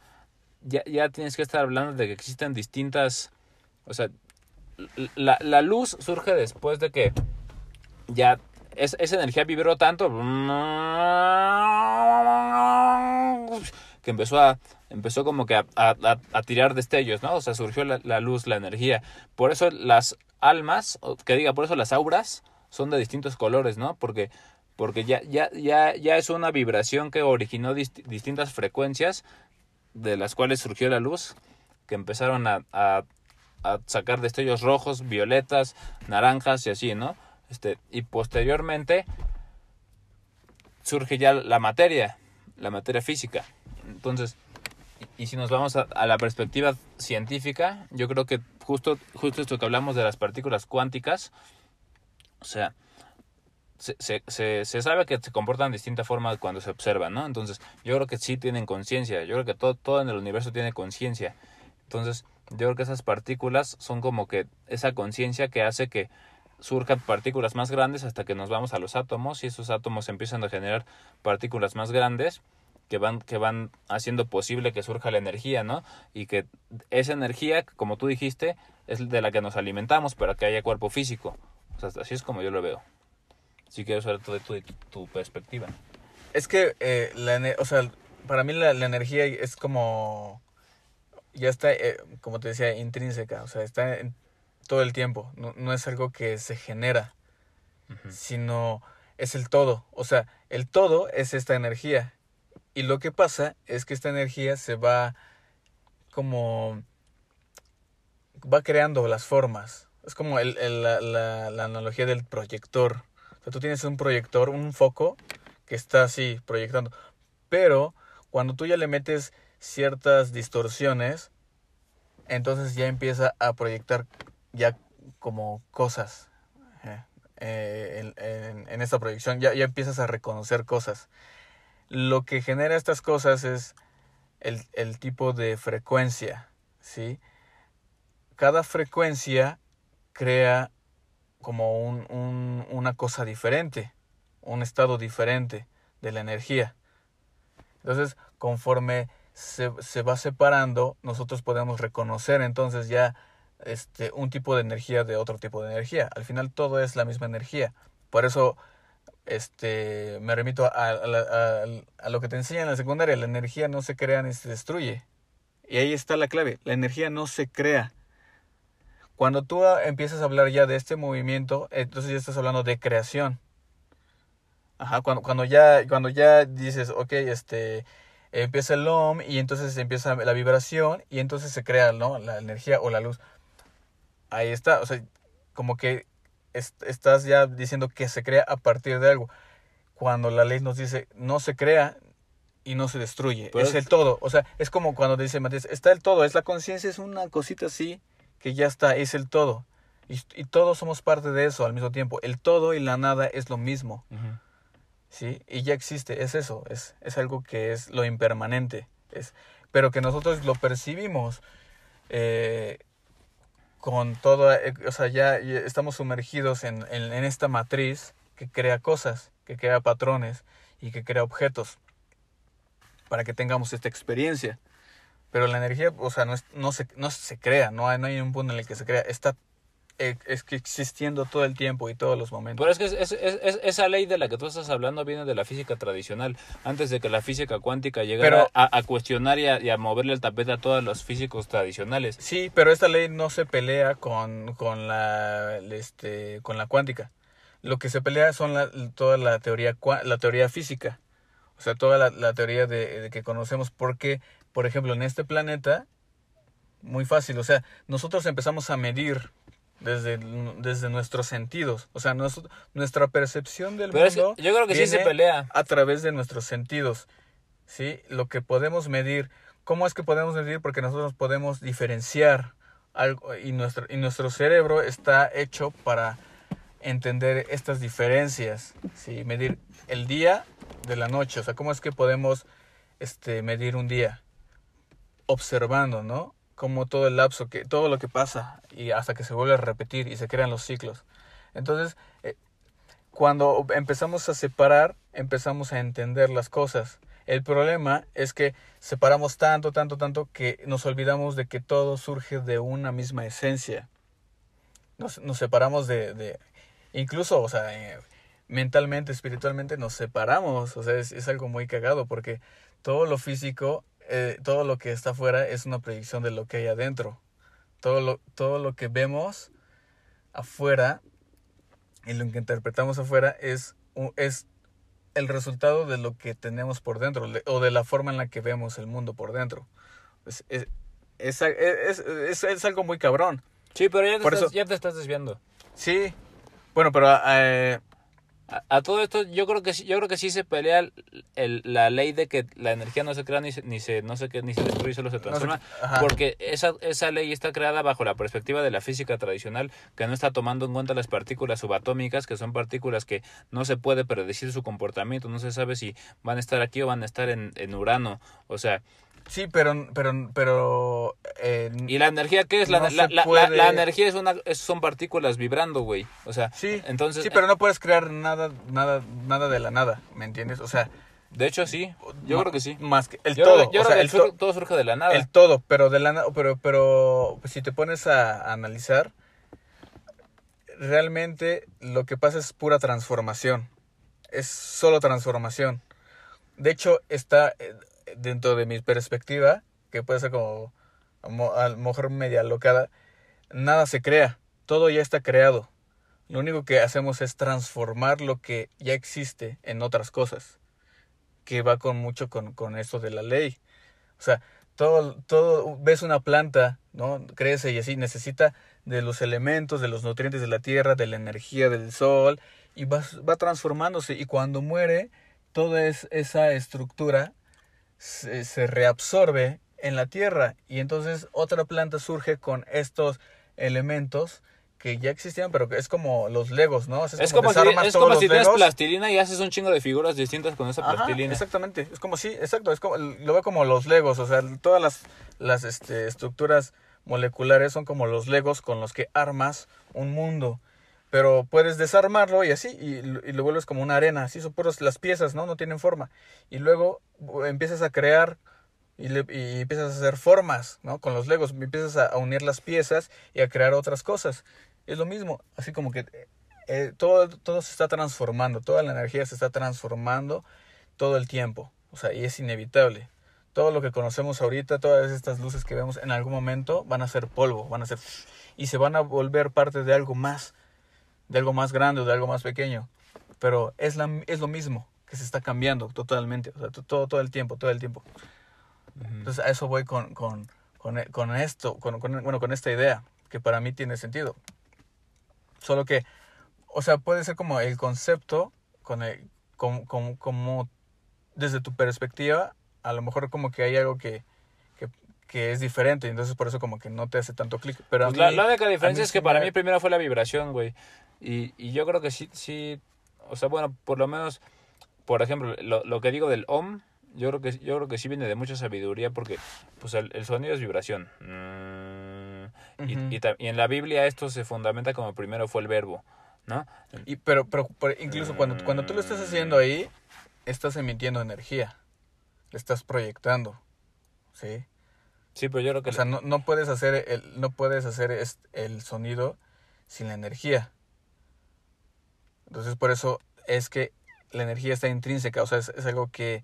ya, ya tienes que estar hablando de que existen distintas, o sea, la, la luz surge después de que ya es, esa energía vibró tanto que empezó a empezó como que a, a- tirar destellos, ¿no? O sea, surgió la, la luz, la energía. Por eso las almas, que diga, por eso las auras son de distintos colores, ¿no? Porque porque ya ya ya ya es una vibración que originó dist- distintas frecuencias de las cuales surgió la luz que empezaron a, a sacar destellos rojos, violetas, naranjas y así, ¿no? Este, y posteriormente surge ya la materia, la materia física. Entonces, y, y si nos vamos a, a la perspectiva científica, yo creo que justo, justo esto que hablamos de las partículas cuánticas, o sea, se, se, sabe que se comportan de distinta forma cuando se observan, ¿no? Entonces, yo creo que sí tienen conciencia, yo creo que todo, todo en el universo tiene conciencia. Entonces, yo creo que esas partículas son como que esa conciencia que hace que surjan partículas más grandes hasta que nos vamos a los átomos y esos átomos empiezan a generar partículas más grandes que van que van haciendo posible que surja la energía, ¿no? Y que esa energía, como tú dijiste, es de la que nos alimentamos para que haya cuerpo físico. O sea, así es como yo lo veo. Si quiero saber tu, tu, tu perspectiva. Es que, eh, la, o sea, para mí la, la energía es como, ya está, eh, como te decía, intrínseca, o sea, está en todo el tiempo, no, no es algo que se genera, sino es el todo, o sea, el todo es esta energía. Y lo que pasa es que esta energía se va como, va creando las formas. Es como el, el- la, la- la analogía del proyector. Tú tienes un proyector, un foco que está así proyectando. Pero cuando tú ya le metes ciertas distorsiones, entonces ya empieza a proyectar ya como cosas. eh, eh, en, en- en esta proyección ya, ya empiezas a reconocer cosas. Lo que genera estas cosas es el, el tipo de frecuencia, ¿sí? Cada frecuencia crea como un, un- una cosa diferente, un estado diferente de la energía. Entonces, conforme se, se va separando, nosotros podemos reconocer entonces ya este, un tipo de energía de otro tipo de energía. Al final todo es la misma energía. Por eso este, me remito a- a lo que te enseñan en la secundaria. La energía no se crea ni se destruye. Y ahí está la clave. La energía no se crea. Cuando tú ah, empiezas a hablar ya de este movimiento, entonces ya estás hablando de creación. Ajá, cuando, cuando ya, cuando ya dices, ok, este, empieza el OM y entonces empieza la vibración y entonces se crea, ¿no? La energía o la luz. Ahí está, o sea, como que est- estás ya diciendo que se crea a partir de algo. Cuando la ley nos dice no se crea y no se destruye, Pero es es- el todo. O sea, es como cuando dice Matías, está el todo, es la conciencia, es una cosita así que ya está, es el todo. Y, y todos somos parte de eso al mismo tiempo. El todo y la nada es lo mismo. ¿sí? Y ya existe, es eso, es, es algo que es lo impermanente, es, pero que nosotros lo percibimos eh, con todo, eh, o sea, ya, ya estamos sumergidos en, en, en esta matriz que crea cosas, que crea patrones y que crea objetos para que tengamos esta experiencia. Pero la energía, o sea, no, es- no, se, no se crea, no hay, no hay un punto en el que se crea, está eh, es que existiendo todo el tiempo y todos los momentos. Pero es que es- es- es- esa ley de la que tú estás hablando viene de la física tradicional, antes de que la física cuántica llegara Pero- a, a cuestionar y a, y a moverle el tapete a todos los físicos tradicionales. Sí, pero esta ley no se pelea con, con la este con la cuántica. Lo que se pelea son la, toda la teoría la teoría física. O sea, toda la, la teoría de, de que conocemos porque, por ejemplo, en este planeta muy fácil, o sea, nosotros empezamos a medir desde, desde nuestros sentidos, o sea, nos- nuestra percepción del Pero es que mundo yo creo que sí se pelea. a través de nuestros sentidos, ¿sí? Lo que podemos medir. ¿Cómo es que podemos medir? Porque nosotros podemos diferenciar algo y nuestro, y nuestro cerebro está hecho para entender estas diferencias, ¿sí? Medir el día de la noche, o sea, ¿cómo es que podemos este, medir un día? Observando, ¿no? Como todo el lapso, que, todo lo que pasa y hasta que se vuelve a repetir y se crean los ciclos. Entonces, eh, cuando empezamos a separar, empezamos a entender las cosas. El problema es que separamos tanto, tanto, tanto que nos olvidamos de que todo surge de una misma esencia. Nos, separamos de, de, incluso, o sea, eh, mentalmente, espiritualmente nos separamos. O sea, es algo muy cagado porque todo lo físico, eh, todo lo que está afuera es una proyección de lo que hay adentro. Todo lo, todo lo que vemos afuera y lo que interpretamos afuera es, es el resultado de lo que tenemos por dentro o de la forma en la que vemos el mundo por dentro. Es, es, es, es- es- es algo muy cabrón. Sí, pero ya te, Por estás, eso- ya te estás desviando. Sí, bueno, pero eh, A, a todo esto yo creo que sí, yo creo que sí se pelea el- el- la ley de que la energía no se crea ni se, ni se no sé qué ni se destruye solo se transforma porque esa esa ley está creada bajo la perspectiva de la física tradicional que no está tomando en cuenta las partículas subatómicas que son partículas que no se puede predecir su comportamiento no se sabe si van a estar aquí o van a estar en, en Urano o sea Sí, pero, pero, pero... eh, ¿Y la energía qué es? La, No la, la- energía es una, es- son partículas vibrando, güey. O sea, sí, entonces... sí, pero no puedes crear nada, nada, nada de la nada, ¿me entiendes? O sea, De hecho, sí. Yo creo que sí. Más que el yo todo, creo, yo o creo sea, que el, sur- to- todo surge de la nada. el todo, pero de la nada, pero, pero si te pones a, a analizar, realmente lo que pasa es pura transformación, es solo transformación. De hecho, está eh, dentro de mi perspectiva, que puede ser como mo- a lo mejor media locada, nada se crea, todo ya está creado. Lo único que hacemos es transformar lo que ya existe en otras cosas, que va con mucho con, con eso de la ley. O sea, todo, todo, ves una planta, ¿no? Crece y así, necesita de los elementos, de los nutrientes de la tierra, de la energía del sol, y va, va transformándose. Y cuando muere, toda es, esa estructura se, se reabsorbe en la tierra. Y entonces otra planta surge con estos elementos que ya existían, pero que es como los legos, ¿no? O sea, es como si, es como tienes Legos. plastilina y haces un chingo de figuras distintas con esa Ajá, plastilina. exactamente. Es como sí, exacto. Es como lo veo como los legos, o sea, todas las las este, estructuras moleculares son como los legos con los que armas un mundo. Pero puedes desarmarlo y así, y, lo vuelves como una arena. Así son las piezas, ¿no? No tienen forma. Y luego empiezas a crear y, le- y empiezas a hacer formas, ¿no? Con los legos. Empiezas a, a unir las piezas y a crear otras cosas. Es lo mismo. Así como que eh, todo, todo se está transformando. Toda la energía se está transformando todo el tiempo. O sea, y es inevitable. Todo lo que conocemos ahorita, todas estas luces que vemos en algún momento van a ser polvo, van a ser y se van a volver parte de algo más, de algo más grande o de algo más pequeño. Pero es la es lo mismo que se está cambiando totalmente, o sea, to- todo todo el tiempo, todo el tiempo. Entonces a eso voy con con con, con esto, con, bueno, con esta idea que para mí tiene sentido. Solo que o sea, puede ser como el concepto con el, como, como, como desde tu perspectiva, a lo mejor como que hay algo que, que, que es diferente, entonces por eso como que no te hace tanto clic. Pero Pues la, mí- la única diferencia es que sí para me- mí primero fue la vibración, güey. Y, y yo creo que sí, sí, o sea, bueno, por lo menos, por ejemplo, lo, lo que digo del OM, yo creo que yo creo que sí viene de mucha sabiduría porque pues el, el sonido es vibración. Mm, y- en la Biblia esto se fundamenta como primero fue el verbo, ¿no? Y, pero, pero, pero incluso cuando, cuando tú lo estás haciendo ahí, estás emitiendo energía, le estás proyectando, ¿sí? Sí, pero yo creo que O sea, no, no puedes hacer el, no puedes hacer el sonido sin la energía. Entonces por eso es que la energía está intrínseca, o sea, es, es algo que,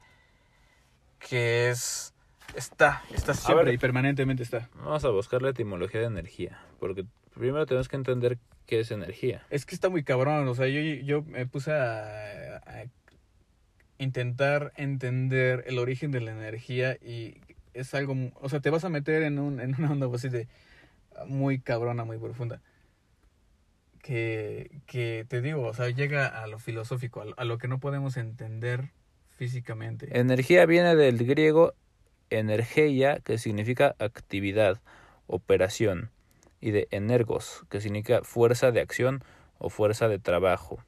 que es, está, está siempre ver. y permanentemente está. vamos a buscar la etimología de energía, porque primero tenemos que entender qué es energía. Es que está muy cabrón, o sea, yo, yo me puse a, a intentar entender el origen de la energía y es algo, mu- o sea, te vas a meter en, un, en una onda así de muy cabrona, muy profunda. Que, que te digo, o sea, llega a lo filosófico, a lo, que no podemos entender físicamente. Energía viene del griego energeia, que significa actividad, operación, y de energos, que significa fuerza de acción o fuerza de trabajo.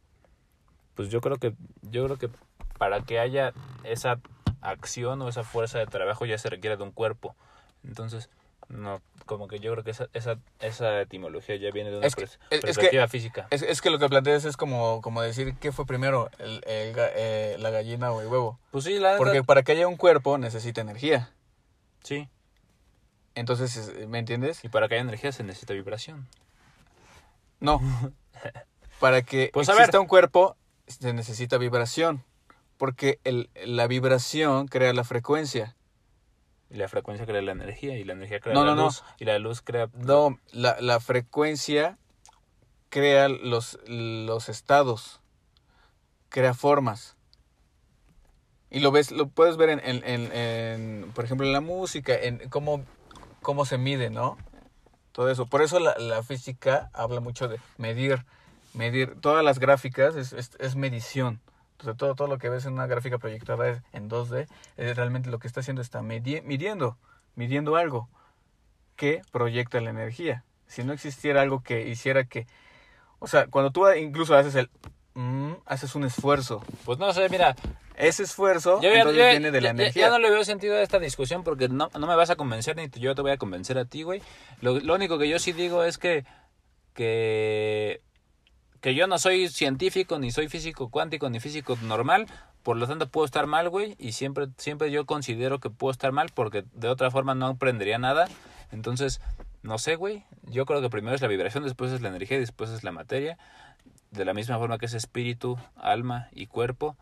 Pues yo creo que yo creo que para que haya esa acción o esa fuerza de trabajo ya se requiere de un cuerpo. Entonces, no, como que yo creo que esa esa, esa etimología ya viene de una Es que- pers- es- que- perspectiva física. Es, es que lo que planteas es como, como decir qué fue primero, el, eh, la gallina o el huevo. Pues sí, la Porque para que haya un cuerpo necesita energía. sí, Entonces, es- ¿me entiendes? y para que haya energía se necesita vibración. No. Para que Pues, exista un cuerpo, se necesita vibración. Porque el, la vibración crea la frecuencia. Y la frecuencia crea la energía y la energía crea No, la no, no. luz y la luz crea No, la, la frecuencia crea los, los estados. Crea formas. Y lo ves, lo puedes ver en, en, en- en, por ejemplo, en la música, en cómo, cómo se mide, ¿no? Todo eso. Por eso la, la física habla mucho de medir medir todas las gráficas es, es, es medición. Entonces, todo, todo lo que ves en una gráfica proyectada es- en 2D es realmente lo que está haciendo, está midi- midiendo, midiendo algo que proyecta la energía. Si no existiera algo que hiciera que... O sea, cuando tú incluso haces el... mm, haces un esfuerzo. Pues no sé, mira, Ese esfuerzo Yo entonces yo- viene de la ya- energía. ya no le veo sentido a esta discusión porque no, no me vas a convencer ni yo te voy a convencer a ti, güey. Lo, lo único que yo sí digo es que, que, que yo no soy científico, ni soy físico cuántico, ni físico normal. Por lo tanto, puedo estar mal, güey. Y siempre, siempre yo considero que puedo estar mal porque de otra forma no aprendería nada. Entonces, no sé, güey. Yo creo que primero es la vibración, después es la energía y después es la materia. De la misma forma que es espíritu, alma y cuerpo.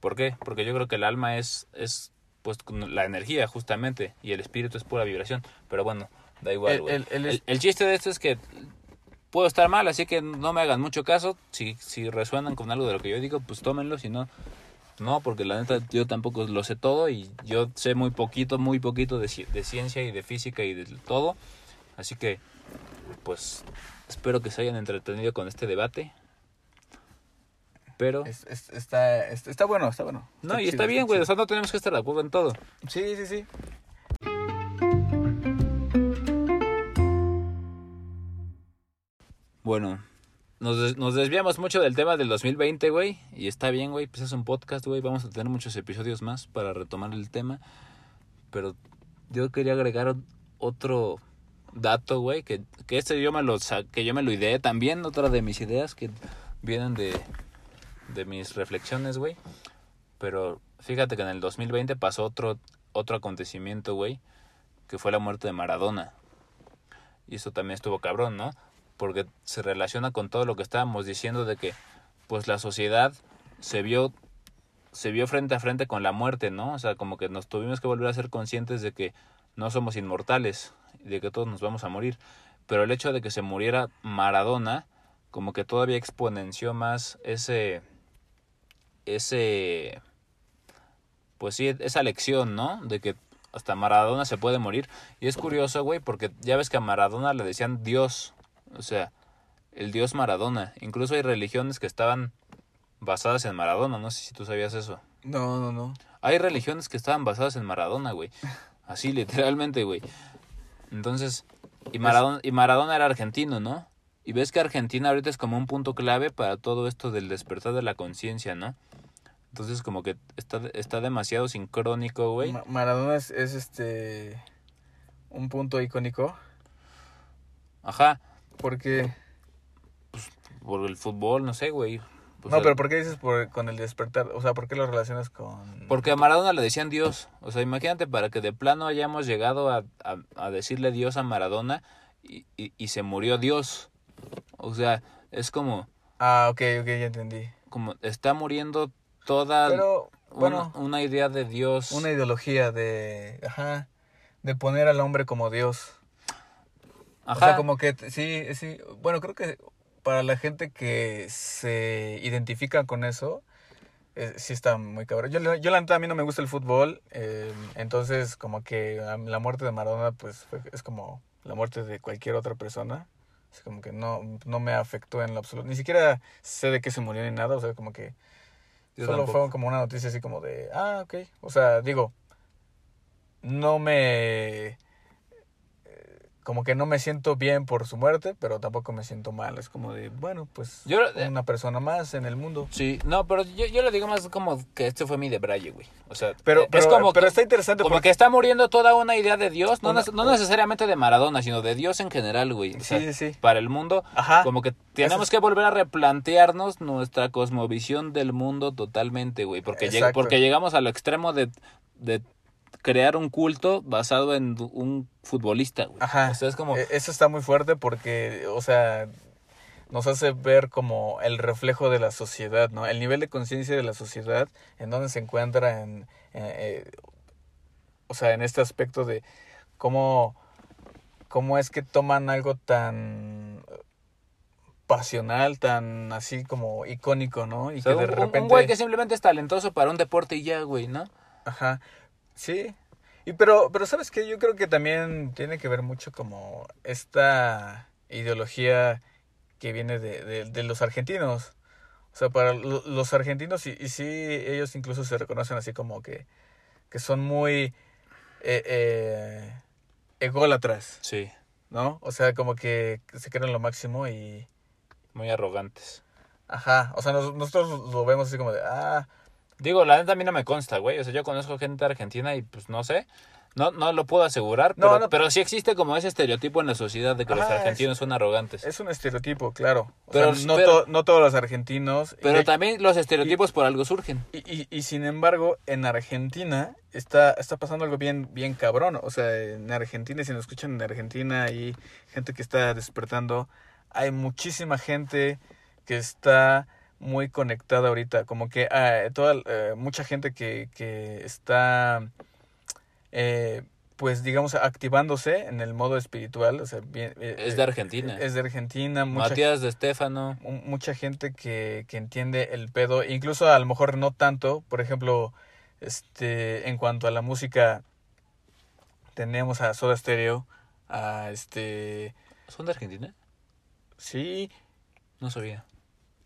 ¿Por qué? Porque yo creo que el alma es, es pues la energía justamente y el espíritu es pura vibración. Pero bueno, da igual, güey. el- el El, el chiste de esto es que puedo estar mal, así que no me hagan mucho caso. Si, si resuenan con algo de lo que yo digo, pues tómenlo, si no, no, porque la neta yo tampoco lo sé todo y yo sé muy poquito, muy poquito de, de ciencia y de física y de todo. Así que, pues, espero que se hayan entretenido con este debate. Pero... Es- es- está, está, está bueno, está bueno. No, y chido, está bien, güey. O sea, no tenemos que estar de acuerdo en todo. Sí, sí, sí. Bueno, nos, nos desviamos mucho del tema del 2020, güey. Y está bien, güey. Pues es un podcast, güey. Vamos a tener muchos episodios más para retomar el tema. Pero yo quería agregar otro dato, güey. Que, que este yo me lo que yo me lo ideé también. Otra de mis ideas que vienen de, de mis reflexiones, güey. Pero fíjate que en el 2020 pasó otro, otro acontecimiento, güey. Que fue la muerte de Maradona. Y eso también estuvo cabrón, ¿no? Porque se relaciona con todo lo que estábamos diciendo de que pues la sociedad se vio se vio frente a frente con la muerte, ¿no? O sea, como que nos tuvimos que volver a ser conscientes de que no somos inmortales de que todos nos vamos a morir. Pero el hecho de que se muriera Maradona como que todavía exponenció más ese ese pues sí, esa lección, ¿no? De que hasta Maradona se puede morir. Y es curioso, güey, porque ya ves que a Maradona le decían Dios. O sea, el Dios Maradona. Incluso hay religiones que estaban basadas en Maradona. No sé si tú sabías eso. No, no, no. Hay religiones que estaban basadas en Maradona, güey. Así, literalmente, güey. Entonces, y Maradona, y Maradona era argentino, ¿no? Y ves que Argentina ahorita es como un punto clave para todo esto del despertar de la conciencia, ¿no? Entonces, como que está, está demasiado sincrónico, güey. Ma- Maradona es, es, este un punto icónico Ajá, porque por el fútbol, no sé, güey. O no, sea, pero ¿por qué dices por, con el despertar? O sea, ¿por qué lo relacionas con Porque a Maradona le decían Dios. O sea, imagínate para que de plano hayamos llegado a, a, a decirle Dios a Maradona y, y, y se murió Dios. O sea, es como, Ah, ok, ok, ya entendí. como está muriendo toda Pero bueno, una, una idea de Dios. una ideología de ajá, de poner al hombre como Dios. Ajá. O sea, como que sí, sí, bueno, creo que para la gente que se identifica con eso, eh, sí está muy cabrón. Yo, yo la neta, a mí no me gusta el fútbol, eh, entonces como que la muerte de Maradona pues fue- es como la muerte de cualquier otra persona. Es como que no, no me afectó en lo absoluto. Ni siquiera sé de qué se murió ni nada, o sea, como que Yo solo tampoco. fue como una noticia así como de, ah, ok. O sea, digo, no me... Como que no me siento bien por su muerte, pero tampoco me siento mal. Es como de, bueno, pues Yo- eh, una persona más en el mundo. Sí, no, pero yo, yo lo digo más como que este fue mi debraye, güey. O sea, Pero, eh, pero, es como, pero que, está interesante como porque... que está muriendo toda una idea de Dios, no, Una- no necesariamente de Maradona, sino de Dios en general, güey. O Sí, sea, sí, sí. Para el mundo, Ajá. como que tenemos es- que volver a replantearnos nuestra cosmovisión del mundo totalmente, güey. Porque, lleg- porque llegamos al extremo de, de crear un culto basado en un futbolista, güey. Ajá. O sea, es como... E- Eso está muy fuerte porque, o sea, nos hace ver como el reflejo de la sociedad, ¿no? El nivel de conciencia de la sociedad, en donde se encuentra en, en, eh, o sea, en este aspecto de cómo, cómo es que toman algo tan pasional, tan así como icónico, ¿no? Y o sea, que de un- repente... un güey que simplemente es talentoso para un deporte y ya, güey, ¿no? Ajá, sí. Y pero, pero sabes que yo creo que también tiene que ver mucho como esta ideología que viene de, de, de los argentinos. O sea, para lo- los argentinos, y, y sí, ellos incluso se reconocen así como que, que son muy eh, eh, ególatras, Sí, ¿no? O sea, como que se creen lo máximo y... muy arrogantes. Ajá, o sea, nos- nosotros lo vemos así como de, ah, Digo, la neta a mí no me consta, güey. O sea, yo conozco gente argentina y pues no sé. No, no lo puedo asegurar, No, pero, no. pero sí existe como ese estereotipo en la sociedad de que los Ajá, argentinos son arrogantes. es un estereotipo, claro. O Pero- sea, no, pero- to- no todos los argentinos... Pero y- también los estereotipos por algo surgen. Y, y, sin embargo, en Argentina está, está pasando algo bien, bien cabrón. O sea, en Argentina, si nos escuchan en Argentina y gente que está despertando, hay muchísima gente que está muy conectada ahorita. Como que ah, toda, eh, mucha gente que, que está, eh, pues digamos, activándose en el modo espiritual. O sea, bien, eh, Es de Argentina. Es de Argentina. Mucha Matías de Estefano. mu- mucha gente que, que entiende el pedo, incluso a lo mejor no tanto, por ejemplo, este, en cuanto a la música, tenemos a Soda Stereo, a este, ¿Son de Argentina? sí, No sabía.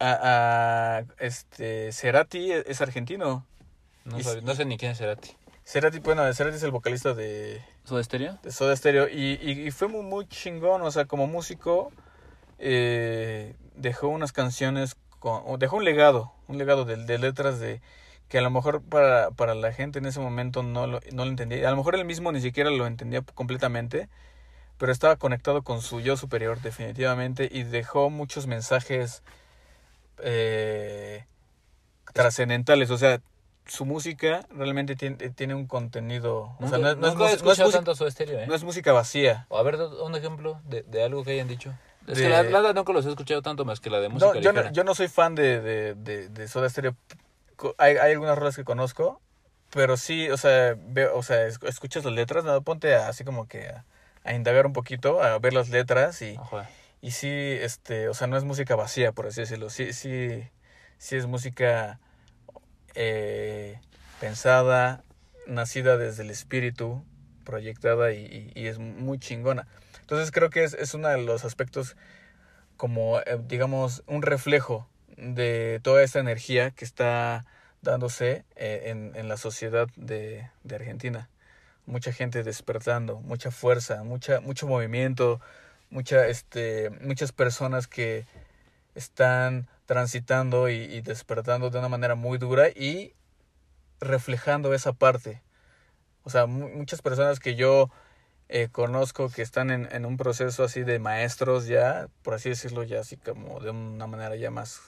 A, a este, Cerati es, es argentino. No, no sé ni quién es Cerati. Cerati, bueno, Cerati es el vocalista de, ¿Soda Stereo? de Soda Stereo y, y, y fue muy, muy chingón, o sea, como músico eh, dejó unas canciones, con, o dejó un legado, un legado de, de letras de que a lo mejor para, para la gente en ese momento no lo, no lo entendía, a lo mejor él mismo ni siquiera lo entendía completamente, pero estaba conectado con su yo superior definitivamente y dejó muchos mensajes eh, trascendentales, o sea, su música realmente tiene, tiene un contenido, o sea, no, es- no nunca no tanto ¿eh? no es música vacía. A ver, un ejemplo de, de algo que hayan dicho. Es De- que la verdad nunca los he escuchado tanto más que la de música No, yo, no, yo no soy fan de, de, de, de Soda Stereo. Hay, hay algunas rolas que conozco, pero sí, o sea, veo, o sea, es- escuchas las letras, no, ponte a- así como que a, a indagar un poquito, a ver las letras y, Ajá. Y sí, este, o sea, no es música vacía, por así decirlo. Sí, sí, sí es música eh, pensada, nacida desde el espíritu, proyectada y, es muy chingona. Entonces creo que es, es uno de los aspectos como, eh, digamos, un reflejo de toda esta energía que está dándose eh, en, en la sociedad de, de Argentina. Mucha gente despertando, mucha fuerza, mucha, mucho movimiento, mucha, este, muchas personas que están transitando y, y despertando de una manera muy dura y reflejando esa parte. O sea, mu- muchas personas que yo eh, conozco que están en, en un proceso así de maestros ya, por así decirlo, ya así como de una manera ya más,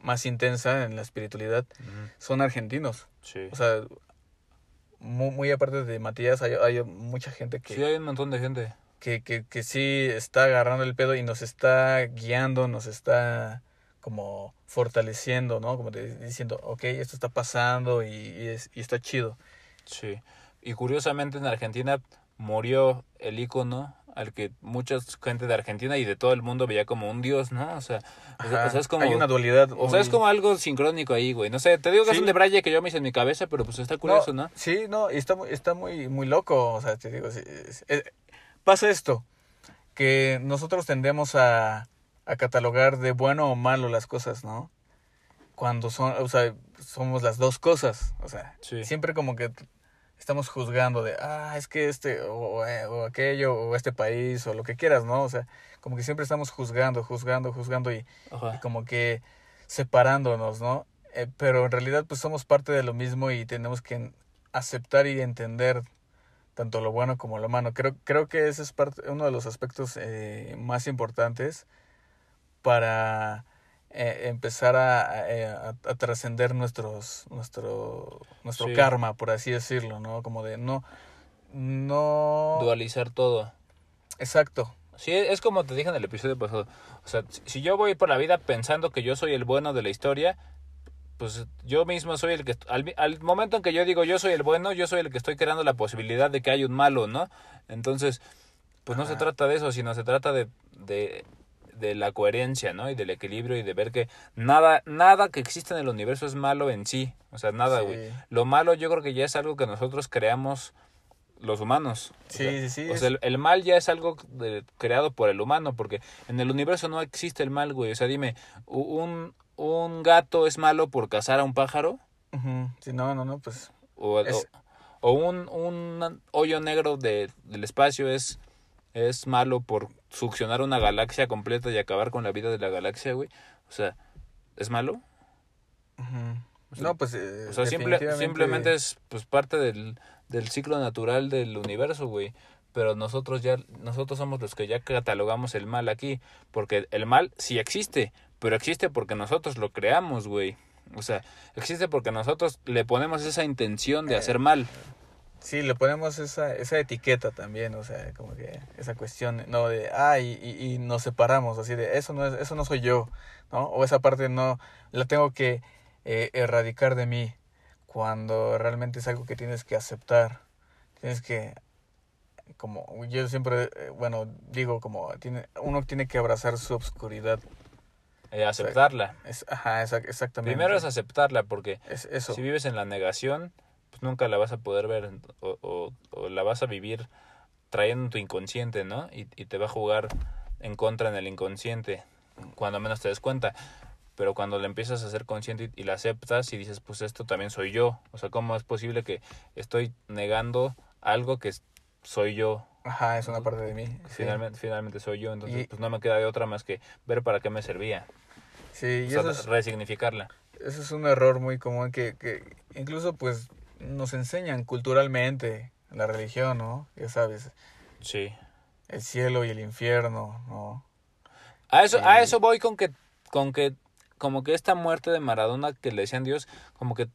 más intensa en la espiritualidad, son argentinos. Sí. O sea, muy, muy aparte de Matías, hay, hay mucha gente que, Sí, hay un montón de gente. Que, que, que sí está agarrando el pedo y nos está guiando, nos está como fortaleciendo, ¿no? Como diciendo, ok, esto está pasando y, y es, y está chido. Sí. Y curiosamente en Argentina murió el ícono al que mucha gente de Argentina y de todo el mundo veía como un dios, ¿no? O sea, o sea, Ajá, o sea, es como... Hay una dualidad. O sea, es como algo sincrónico ahí, güey. No sé, te digo que es Sí. un debraye que yo me hice en mi cabeza, pero pues está curioso, ¿no? Sí, no, y está, muy- está muy, muy loco. O sea, te digo, es- es- pasa esto, que nosotros tendemos a, a catalogar de bueno o malo las cosas, ¿no? Cuando son, o sea, somos las dos cosas. O sea, Sí. siempre como que estamos juzgando de, ah, es que este, o, eh, o aquello, o este país, o lo que quieras, ¿no? O sea, como que siempre estamos juzgando, juzgando, juzgando y, como que separándonos, ¿no? Eh, pero en realidad pues somos parte de lo mismo y tenemos que aceptar y entender tanto lo bueno como lo malo. Creo, creo que ese es parte, uno de los aspectos eh, más importantes para eh, empezar a, a- a- a trascender nuestros nuestro nuestro Sí. karma, por así decirlo, ¿no? Como de no no Dualizar todo. exacto. Sí, es como te dije en el episodio pasado. O sea, si- si yo voy por la vida pensando que yo soy el bueno de la historia, pues yo mismo soy el que... Al, al momento en que yo digo yo soy el bueno, yo soy el que estoy creando la posibilidad de que hay un malo, ¿no? Entonces, pues no se trata de eso, sino se trata de, de, de la coherencia, ¿no? Y del equilibrio y de ver que nada, nada que existe en el universo es malo en sí. O sea, nada, Sí. güey. Lo malo yo creo que ya es algo que nosotros creamos los humanos. O Sí, sea, sí, sí, O sea, el, el mal ya es algo de- creado por el humano, porque en el universo no existe el mal, güey. O sea, dime, un, un gato es malo por cazar a un pájaro. Sí, no, no, no, pues... o, Es- o, o un, un hoyo negro de, del espacio es, es malo por succionar una galaxia completa y acabar con la vida de la galaxia, güey. O sea, ¿es malo? O sea, no, pues... eh, O sea, simple- simplemente es pues parte del, del ciclo natural del universo, güey. Pero nosotros ya, nosotros somos los que ya catalogamos el mal aquí. Porque el mal sí existe, pero existe porque nosotros lo creamos, güey. O sea, existe porque nosotros le ponemos esa intención de hacer mal. Sí, le ponemos esa, esa etiqueta también, o sea, como que esa cuestión, no, de, ah, y, y, nos separamos, así de, eso no, es, eso no soy yo, ¿no? O esa parte no, la tengo que eh, erradicar de mí, cuando realmente es algo que tienes que aceptar, tienes que, como, yo siempre, eh, bueno, digo, como, tiene, uno tiene que abrazar su obscuridad, eh, aceptarla. es, ajá, exactamente. Primero es aceptarla porque Es eso, si vives en la negación, pues nunca la vas a poder ver o, o, o la vas a vivir trayendo en tu inconsciente, ¿no? Y, y te va a jugar en contra en el inconsciente, cuando menos te des cuenta. Pero cuando la empiezas a ser consciente y, y la aceptas y dices, pues esto también soy yo. O sea, ¿cómo es posible que estoy negando algo que soy yo? ajá, es una parte de mí. sí. Finalmente, finalmente soy yo. Entonces, Y- pues no me queda de otra más que ver para qué me servía. Sí, O y sea, eso es, resignificarla. Eso es un error muy común que, que incluso pues nos enseñan culturalmente la religión, ¿no? Ya sabes, Sí. el cielo y el infierno, ¿no? A eso, a Y- eso voy con que, con que, como que esta muerte de Maradona que le decían Dios, como que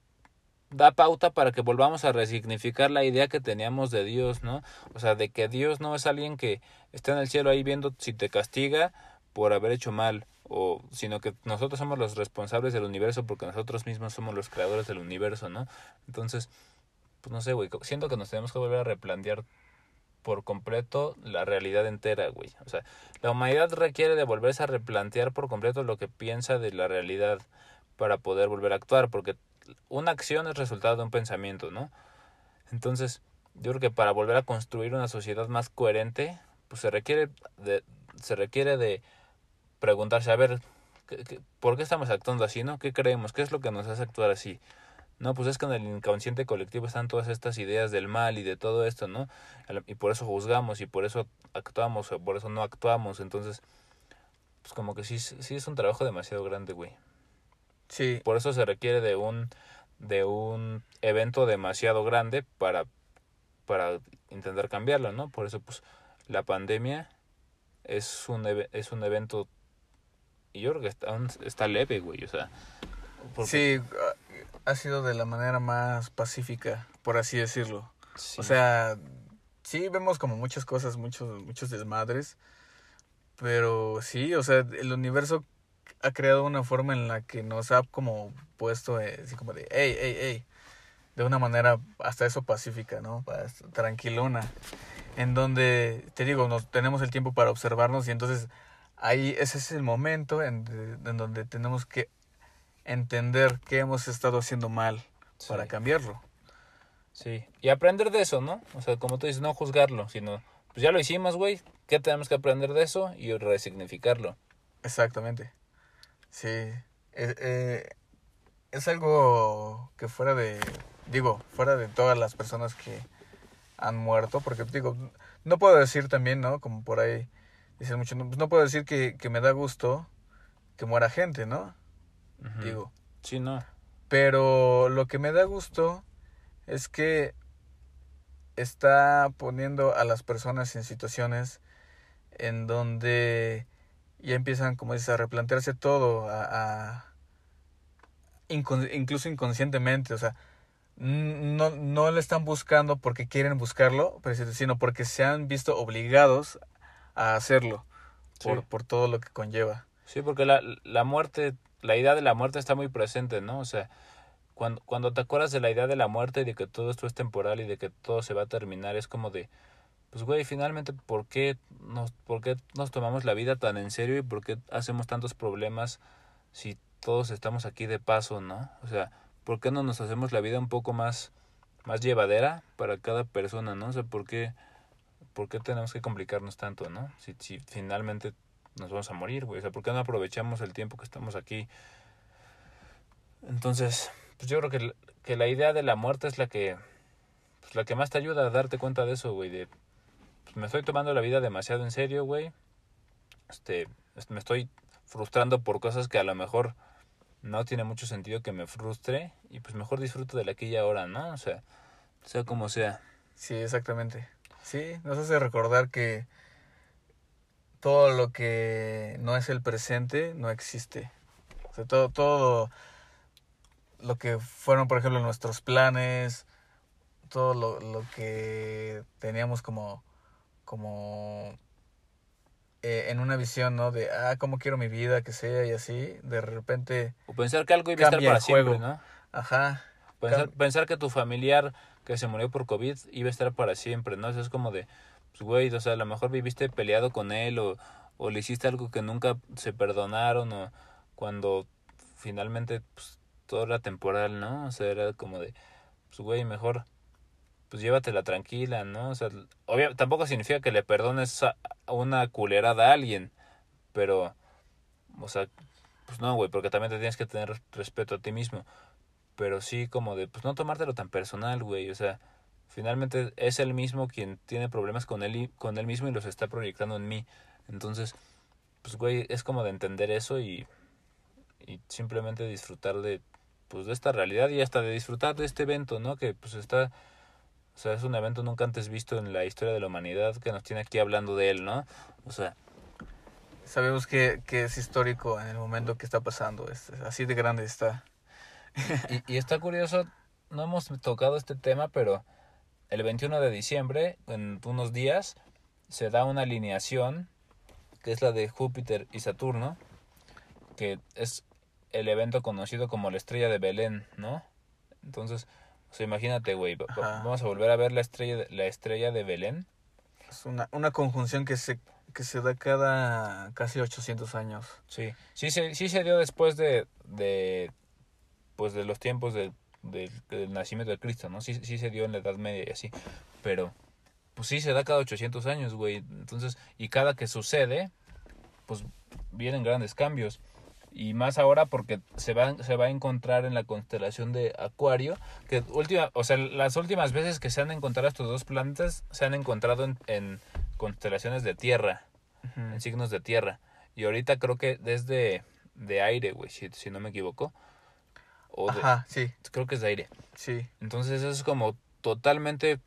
da pauta para que volvamos a resignificar la idea que teníamos de Dios, ¿no? O sea, de que Dios no es alguien que está en el cielo ahí viendo si te castiga por haber hecho mal, o sino que nosotros somos los responsables del universo porque nosotros mismos somos los creadores del universo, ¿no? Entonces, pues no sé, güey, siento que nos tenemos que volver a replantear por completo la realidad entera, güey. O sea, la humanidad requiere de volverse a replantear por completo lo que piensa de la realidad para poder volver a actuar, porque una acción es resultado de un pensamiento, ¿no? Entonces, yo creo que para volver a construir una sociedad más coherente, pues se requiere de, se requiere de preguntarse, a ver, ¿qué- qué- ¿por qué estamos actuando así, no? ¿Qué creemos? ¿Qué es lo que nos hace actuar así? No, pues es que en el inconsciente colectivo están todas estas ideas del mal y de todo esto, ¿no? Y por eso juzgamos y por eso actuamos o por eso no actuamos. Entonces, pues como que sí, sí es un trabajo demasiado grande, güey. Sí, Por eso se requiere de un, de un evento demasiado grande para, para intentar cambiarlo, ¿no? Por eso, pues, la pandemia es un, es un evento, y yo creo que está, está leve, güey, o sea. porque- sí, ha sido de la manera más pacífica, por así decirlo. sí. O sea, sí vemos como muchas cosas, muchos, muchos desmadres, pero sí, o sea, el universo ha creado una forma en la que nos ha como puesto eh, así como de, hey, hey, hey, de una manera hasta eso pacífica, ¿no? Tranquilona, en donde, te digo, nos tenemos el tiempo para observarnos y entonces ahí ese es el momento en, de- en donde tenemos que entender qué hemos estado haciendo mal para cambiarlo. Sí, y aprender de eso, ¿no? O sea, como tú dices, no juzgarlo, sino, pues ya lo hicimos, güey, ¿qué tenemos que aprender de eso? Y resignificarlo. Exactamente. Sí. Eh, eh, es algo que fuera de, digo, fuera de todas las personas que han muerto, porque digo, no puedo decir también, ¿no? Como por ahí dicen mucho, no, pues no puedo decir que, que me da gusto que muera gente, ¿no? Digo, Sí, no. pero lo que me da gusto es que está poniendo a las personas en situaciones en donde ya empiezan, como dices, a replantearse todo, a, a- incon- incluso inconscientemente, o sea, no, no le están buscando porque quieren buscarlo, sino porque se han visto obligados a hacerlo por, Sí. por todo lo que conlleva. Sí, porque la, la muerte, la idea de la muerte está muy presente, ¿no? O sea, cuando, cuando te acuerdas de la idea de la muerte y de que todo esto es temporal y de que todo se va a terminar, es como de, pues güey, finalmente, ¿por qué nos, por qué nos tomamos la vida tan en serio y por qué hacemos tantos problemas si todos estamos aquí de paso, ¿no? O sea, ¿por qué no nos hacemos la vida un poco más más llevadera para cada persona, ¿no? O sea, ¿por qué, por qué tenemos que complicarnos tanto, ¿no? Si, si finalmente nos vamos a morir, güey. O sea, ¿por qué no aprovechamos el tiempo que estamos aquí? Entonces, pues yo creo que, que la idea de la muerte es la que, pues la que más te ayuda a darte cuenta de eso, güey. De, pues me estoy tomando la vida demasiado en serio, güey. Este, me estoy frustrando por cosas que a lo mejor no tiene mucho sentido que me frustre y pues mejor disfruto de la aquella hora, ¿no? O sea, sea como sea. Sí, exactamente. Sí, nos hace recordar que todo lo que no es el presente no existe. O sea, todo, todo lo que fueron, por ejemplo, nuestros planes, todo lo, lo que teníamos como, como eh, en una visión, ¿no? De, ah, cómo quiero mi vida, que sea, y así, de repente... O pensar que algo iba a estar para siempre, ¿no? Ajá. Pensar, pensar, que tu familiar que se murió por COVID iba a estar para siempre, ¿no? Eso es como de, pues, güey, o sea, a lo mejor viviste peleado con él o, o le hiciste algo que nunca se perdonaron o cuando finalmente, pues, todo era temporal, ¿no? O sea, era como de, pues, güey, mejor pues llévatela tranquila, ¿no? O sea, obvio, tampoco significa que le perdones a una culerada a alguien, pero, o sea, pues no, güey, porque también te tienes que tener respeto a ti mismo, pero sí como de, pues no tomártelo tan personal, güey, o sea, finalmente es él mismo quien tiene problemas con él y con él mismo y los está proyectando en mí, entonces, pues, güey, es como de entender eso y, y simplemente disfrutar de, pues, de esta realidad y hasta de disfrutar de este evento, ¿no? Que, pues, está o sea, es un evento nunca antes visto en la historia de la humanidad que nos tiene aquí hablando de él, ¿no? O sea... Sabemos que, que es histórico en el momento que está pasando, es, así de grande está. Y, y está curioso, no hemos tocado este tema, pero el 21 de diciembre, en unos días, se da una alineación, que es la de Júpiter y Saturno, que es el evento conocido como la estrella de Belén, ¿no? Entonces, o sea, imagínate, güey, vamos a volver a ver la estrella, la estrella de Belén. Es una, una conjunción que se, que se da cada casi 800 años. Sí, sí se, sí se dio después de, de, pues de los tiempos del, del nacimiento de Cristo, ¿no? Sí, sí se dio en la Edad Media y así, pero pues sí se da cada 800 años, güey. Entonces, y cada que sucede, pues vienen grandes cambios y más ahora porque se va, se va a encontrar en la constelación de Acuario, que última, o sea, las últimas veces que se han encontrado estos dos planetas se han encontrado en, en constelaciones de tierra, en signos de tierra. Y ahorita creo que desde de aire, güey, si, si, no me equivoco. O Ajá, sí. Creo que es de aire. Sí. Entonces eso es como totalmente,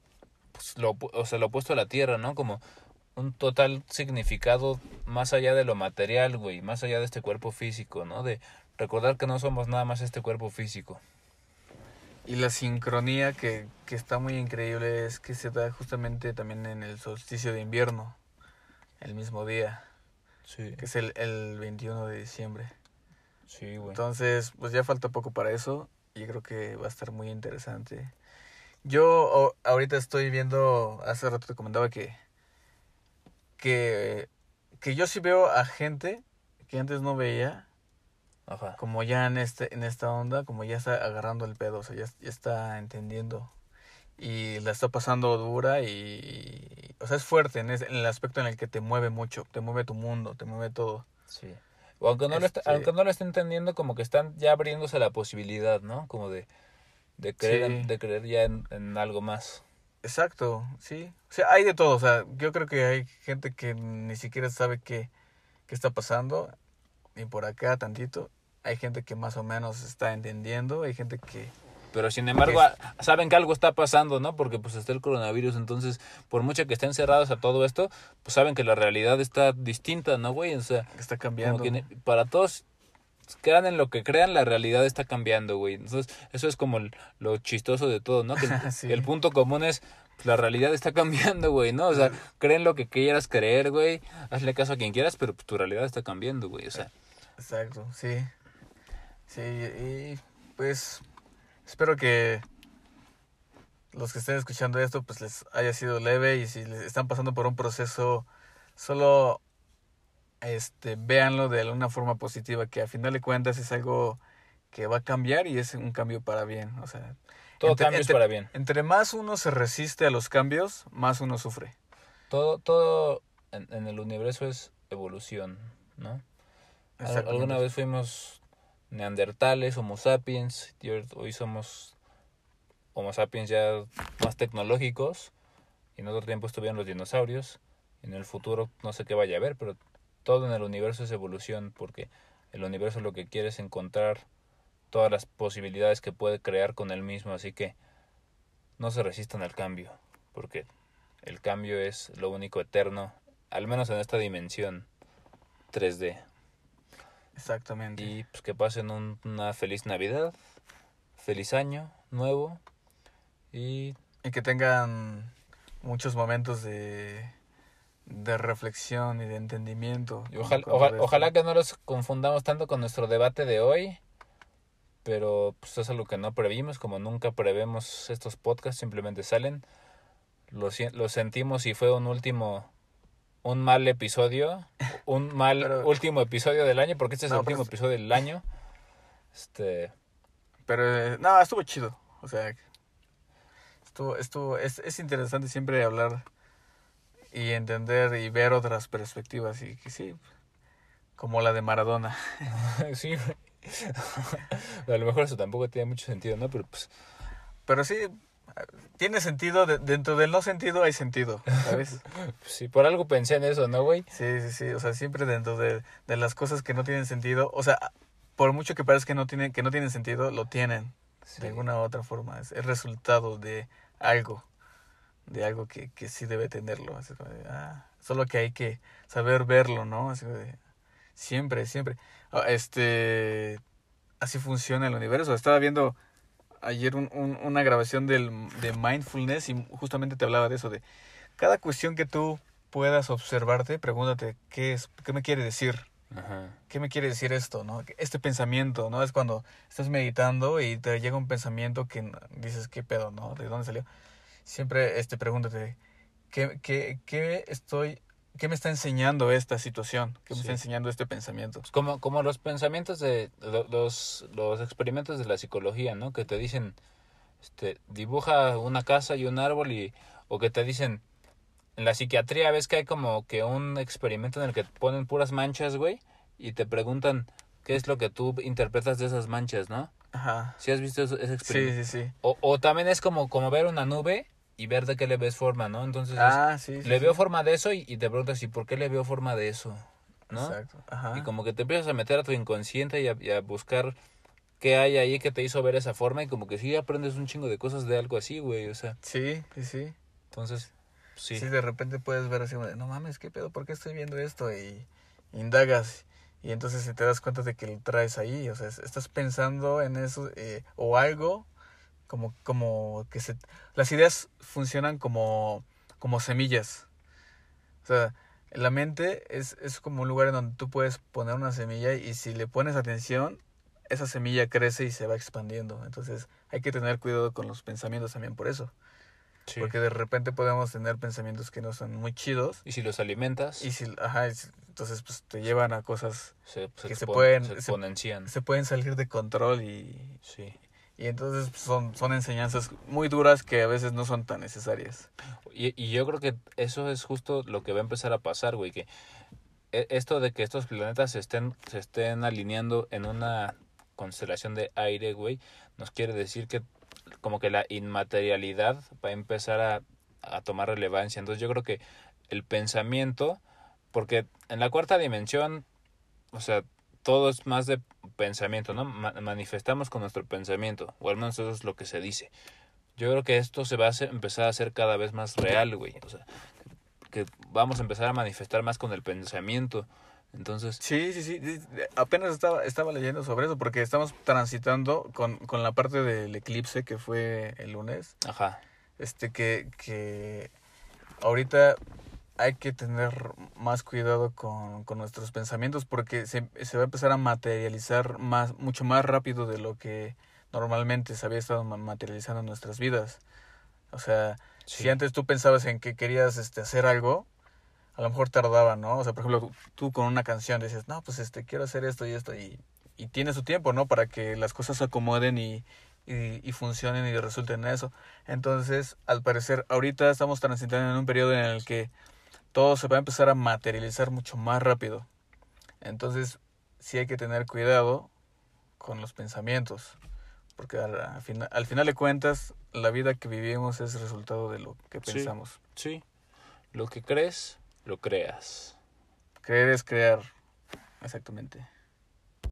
pues, lo, o sea, lo opuesto a la tierra, ¿no? Como un total significado más allá de lo material, güey, más allá de este cuerpo físico, ¿no? De recordar que no somos nada más este cuerpo físico. Y la sincronía que, que está muy increíble es que se da justamente también en el solsticio de invierno, el mismo día. Sí. Que es el, el 21 de diciembre. Sí, güey. Entonces, pues ya falta poco para eso y creo que va a estar muy interesante. Yo ahorita estoy viendo, hace rato te comentaba que que, que yo sí veo a gente que antes no veía, Ajá. como ya en, este, en esta onda, como ya está agarrando el pedo, o sea, ya, ya está entendiendo y la está pasando dura y, o sea, es fuerte en, el aspecto en el que te mueve mucho, te mueve tu mundo, te mueve todo. Sí. O aunque no, lo esté, este aunque no lo esté entendiendo, como que están ya abriéndose la posibilidad, ¿no? Como de, de creer, de creer ya en, en algo más. Exacto, sí. O sea, hay de todo. O sea, yo creo que hay gente que ni siquiera sabe qué, qué está pasando. Y por acá tantito. Hay gente que más o menos está entendiendo. Hay gente que... Pero sin embargo, saben que algo está pasando, ¿no? Porque pues está el coronavirus. Entonces, por mucho que estén cerrados a todo esto, pues saben que la realidad está distinta, ¿no, güey? O sea, está cambiando. para todos crean en lo que crean, la realidad está cambiando, güey. Entonces, eso es como lo chistoso de todo, ¿no? Que el punto común es, pues, la realidad está cambiando, güey, ¿no? O sea, creen lo que quieras creer, güey. Hazle caso a quien quieras, pero pues, tu realidad está cambiando, güey, o sea. Exacto, sí. Sí, y pues espero que los que estén escuchando esto, pues les haya sido leve y si les están pasando por un proceso, solo este, véanlo de alguna forma positiva, que a final de cuentas es algo que va a cambiar y es un cambio para bien. O sea, Todo Entre- cambio es entre- para bien. Entre más uno se resiste a los cambios, más uno sufre. Todo, todo en, en el universo es evolución, ¿no? Alguna vez fuimos neandertales, homo sapiens, hoy- somos homo sapiens ya más tecnológicos, y en otro tiempo estuvieron los dinosaurios, en el futuro no sé qué vaya a haber, pero todo en el universo es evolución, porque el universo lo que quiere es encontrar todas las posibilidades que puede crear con él mismo, así que no se resistan al cambio, porque el cambio es lo único eterno, al menos en esta dimensión 3D. Exactamente. Y pues que pasen un- una feliz Navidad, feliz año nuevo y Y que tengan muchos momentos de, de reflexión y de entendimiento. y ojalá, ojalá que no los confundamos tanto con nuestro debate de hoy, pero pues es algo que no previmos, como nunca prevemos estos podcasts, simplemente salen. Lo, lo sentimos y fue un último, un mal episodio, un mal Pero- último episodio del año, porque este es No, el último es- episodio del año. Este, Pero, eh, no, estuvo chido. O sea, estuvo, estuvo, es, es interesante siempre hablar y entender y ver otras perspectivas. Y que sí, como la de Maradona. sí, a lo mejor eso tampoco tiene mucho sentido, ¿no? Pero pues Pero sí, tiene sentido. de- dentro del no sentido hay sentido, ¿sabes? sí, por algo pensé en eso, ¿no, güey? Sí, sí, sí. O sea, siempre dentro de, de las cosas que no tienen sentido. O sea, por mucho que parezca que no, tienen, que no tienen sentido, lo tienen. Sí. de alguna u otra forma. Es el resultado de algo, de algo que, que sí debe tenerlo. Así como de, ah, solo que hay que saber verlo, ¿no? Así como de, siempre, siempre. Ah, Este, así funciona el universo. Estaba viendo ayer un, un- una grabación del, de mindfulness y justamente te hablaba de eso, de cada cuestión que tú puedas observarte, pregúntate, ¿qué es? ¿Qué me quiere decir? Ajá. ¿qué me quiere decir esto? ¿no? Este pensamiento, ¿no? Es cuando estás meditando y te llega un pensamiento que dices, ¿qué pedo, no? ¿De dónde salió? Siempre este, pregúntate, ¿qué, qué, qué estoy, qué me está enseñando esta situación? ¿Qué me Sí. está enseñando este pensamiento? Pues como, como los pensamientos de lo- los, los experimentos de la psicología, ¿no? Que te dicen, este, dibuja una casa y un árbol y, o que te dicen, en la psiquiatría ves que hay como que un experimento en el que ponen puras manchas, güey, y te preguntan qué es lo que tú interpretas de esas manchas, ¿no? Ajá. ¿Sí has visto ese Sí, experimento? sí, sí. O, o también es como, como ver una nube y ver de qué le ves forma, ¿no? Entonces es- Ah, sí, sí. le sí. veo forma de eso y, y te preguntas, ¿y por qué le veo forma de eso? ¿No? Exacto. Ajá. Y como que te empiezas a meter a tu inconsciente y a, y a buscar qué hay ahí que te hizo ver esa forma y como que sí aprendes un chingo de cosas de algo así, güey, o sea, Sí, sí, sí. entonces, sí. Sí. de repente puedes ver así no mames, ¿qué pedo? ¿Por qué estoy viendo esto? Y indagas. Y entonces te das cuenta de que lo traes ahí. O sea, es- estás pensando en eso eh, o algo como, como que se... Las ideas funcionan como, como semillas. O sea, la mente es, es como un lugar en donde tú puedes poner una semilla y si le pones atención, esa semilla crece y se va expandiendo. Entonces hay que tener cuidado con los pensamientos también por eso. sí. Porque de repente podemos tener pensamientos que no son muy chidos. Y si los alimentas, Y si, ajá, es- entonces pues te llevan a cosas se, que se pueden- se se- se pueden salir de control y, Sí. Y entonces pues, son, son enseñanzas muy duras que a veces no son tan necesarias. Y, y yo creo que eso es justo lo que va a empezar a pasar, güey, que e- esto de que estos planetas se estén, se estén alineando en una constelación de aire, güey, nos quiere decir que como que la inmaterialidad va a empezar a, a tomar relevancia. Entonces yo creo que el pensamiento, porque en la cuarta dimensión, o sea, todo es más de pensamiento, ¿no? Ma- manifestamos con nuestro pensamiento, o al menos eso es lo que se dice. Yo creo que esto se va a hacer- empezar a hacer cada vez más real, güey. O sea, que vamos a empezar a manifestar más con el pensamiento. Entonces, Sí, sí, sí. sí, Apenas estaba, estaba leyendo sobre eso porque estamos transitando con, con la parte del eclipse que fue el lunes. ajá, Este que, que ahorita hay que tener más cuidado con, con nuestros pensamientos porque se, se va a empezar a materializar más, mucho más rápido de lo que normalmente se había estado ma- materializando en nuestras vidas. O sea, sí, si antes tú pensabas en que querías este, hacer algo, a lo mejor tardaba, ¿no? O sea, por ejemplo, tú, tú con una canción dices, no, pues este, quiero hacer esto y esto, y, y tiene su tiempo, ¿no? Para que las cosas se acomoden y, y, y funcionen y resulten en eso. Entonces, al parecer, ahorita estamos transitando en un periodo en el que todo se va a empezar a materializar mucho más rápido. Entonces, sí hay que tener cuidado con los pensamientos, porque al, al final, al final de cuentas, la vida que vivimos es resultado de lo que Sí. pensamos. Sí. Lo que crees, lo creas. Creer es crear. Exactamente.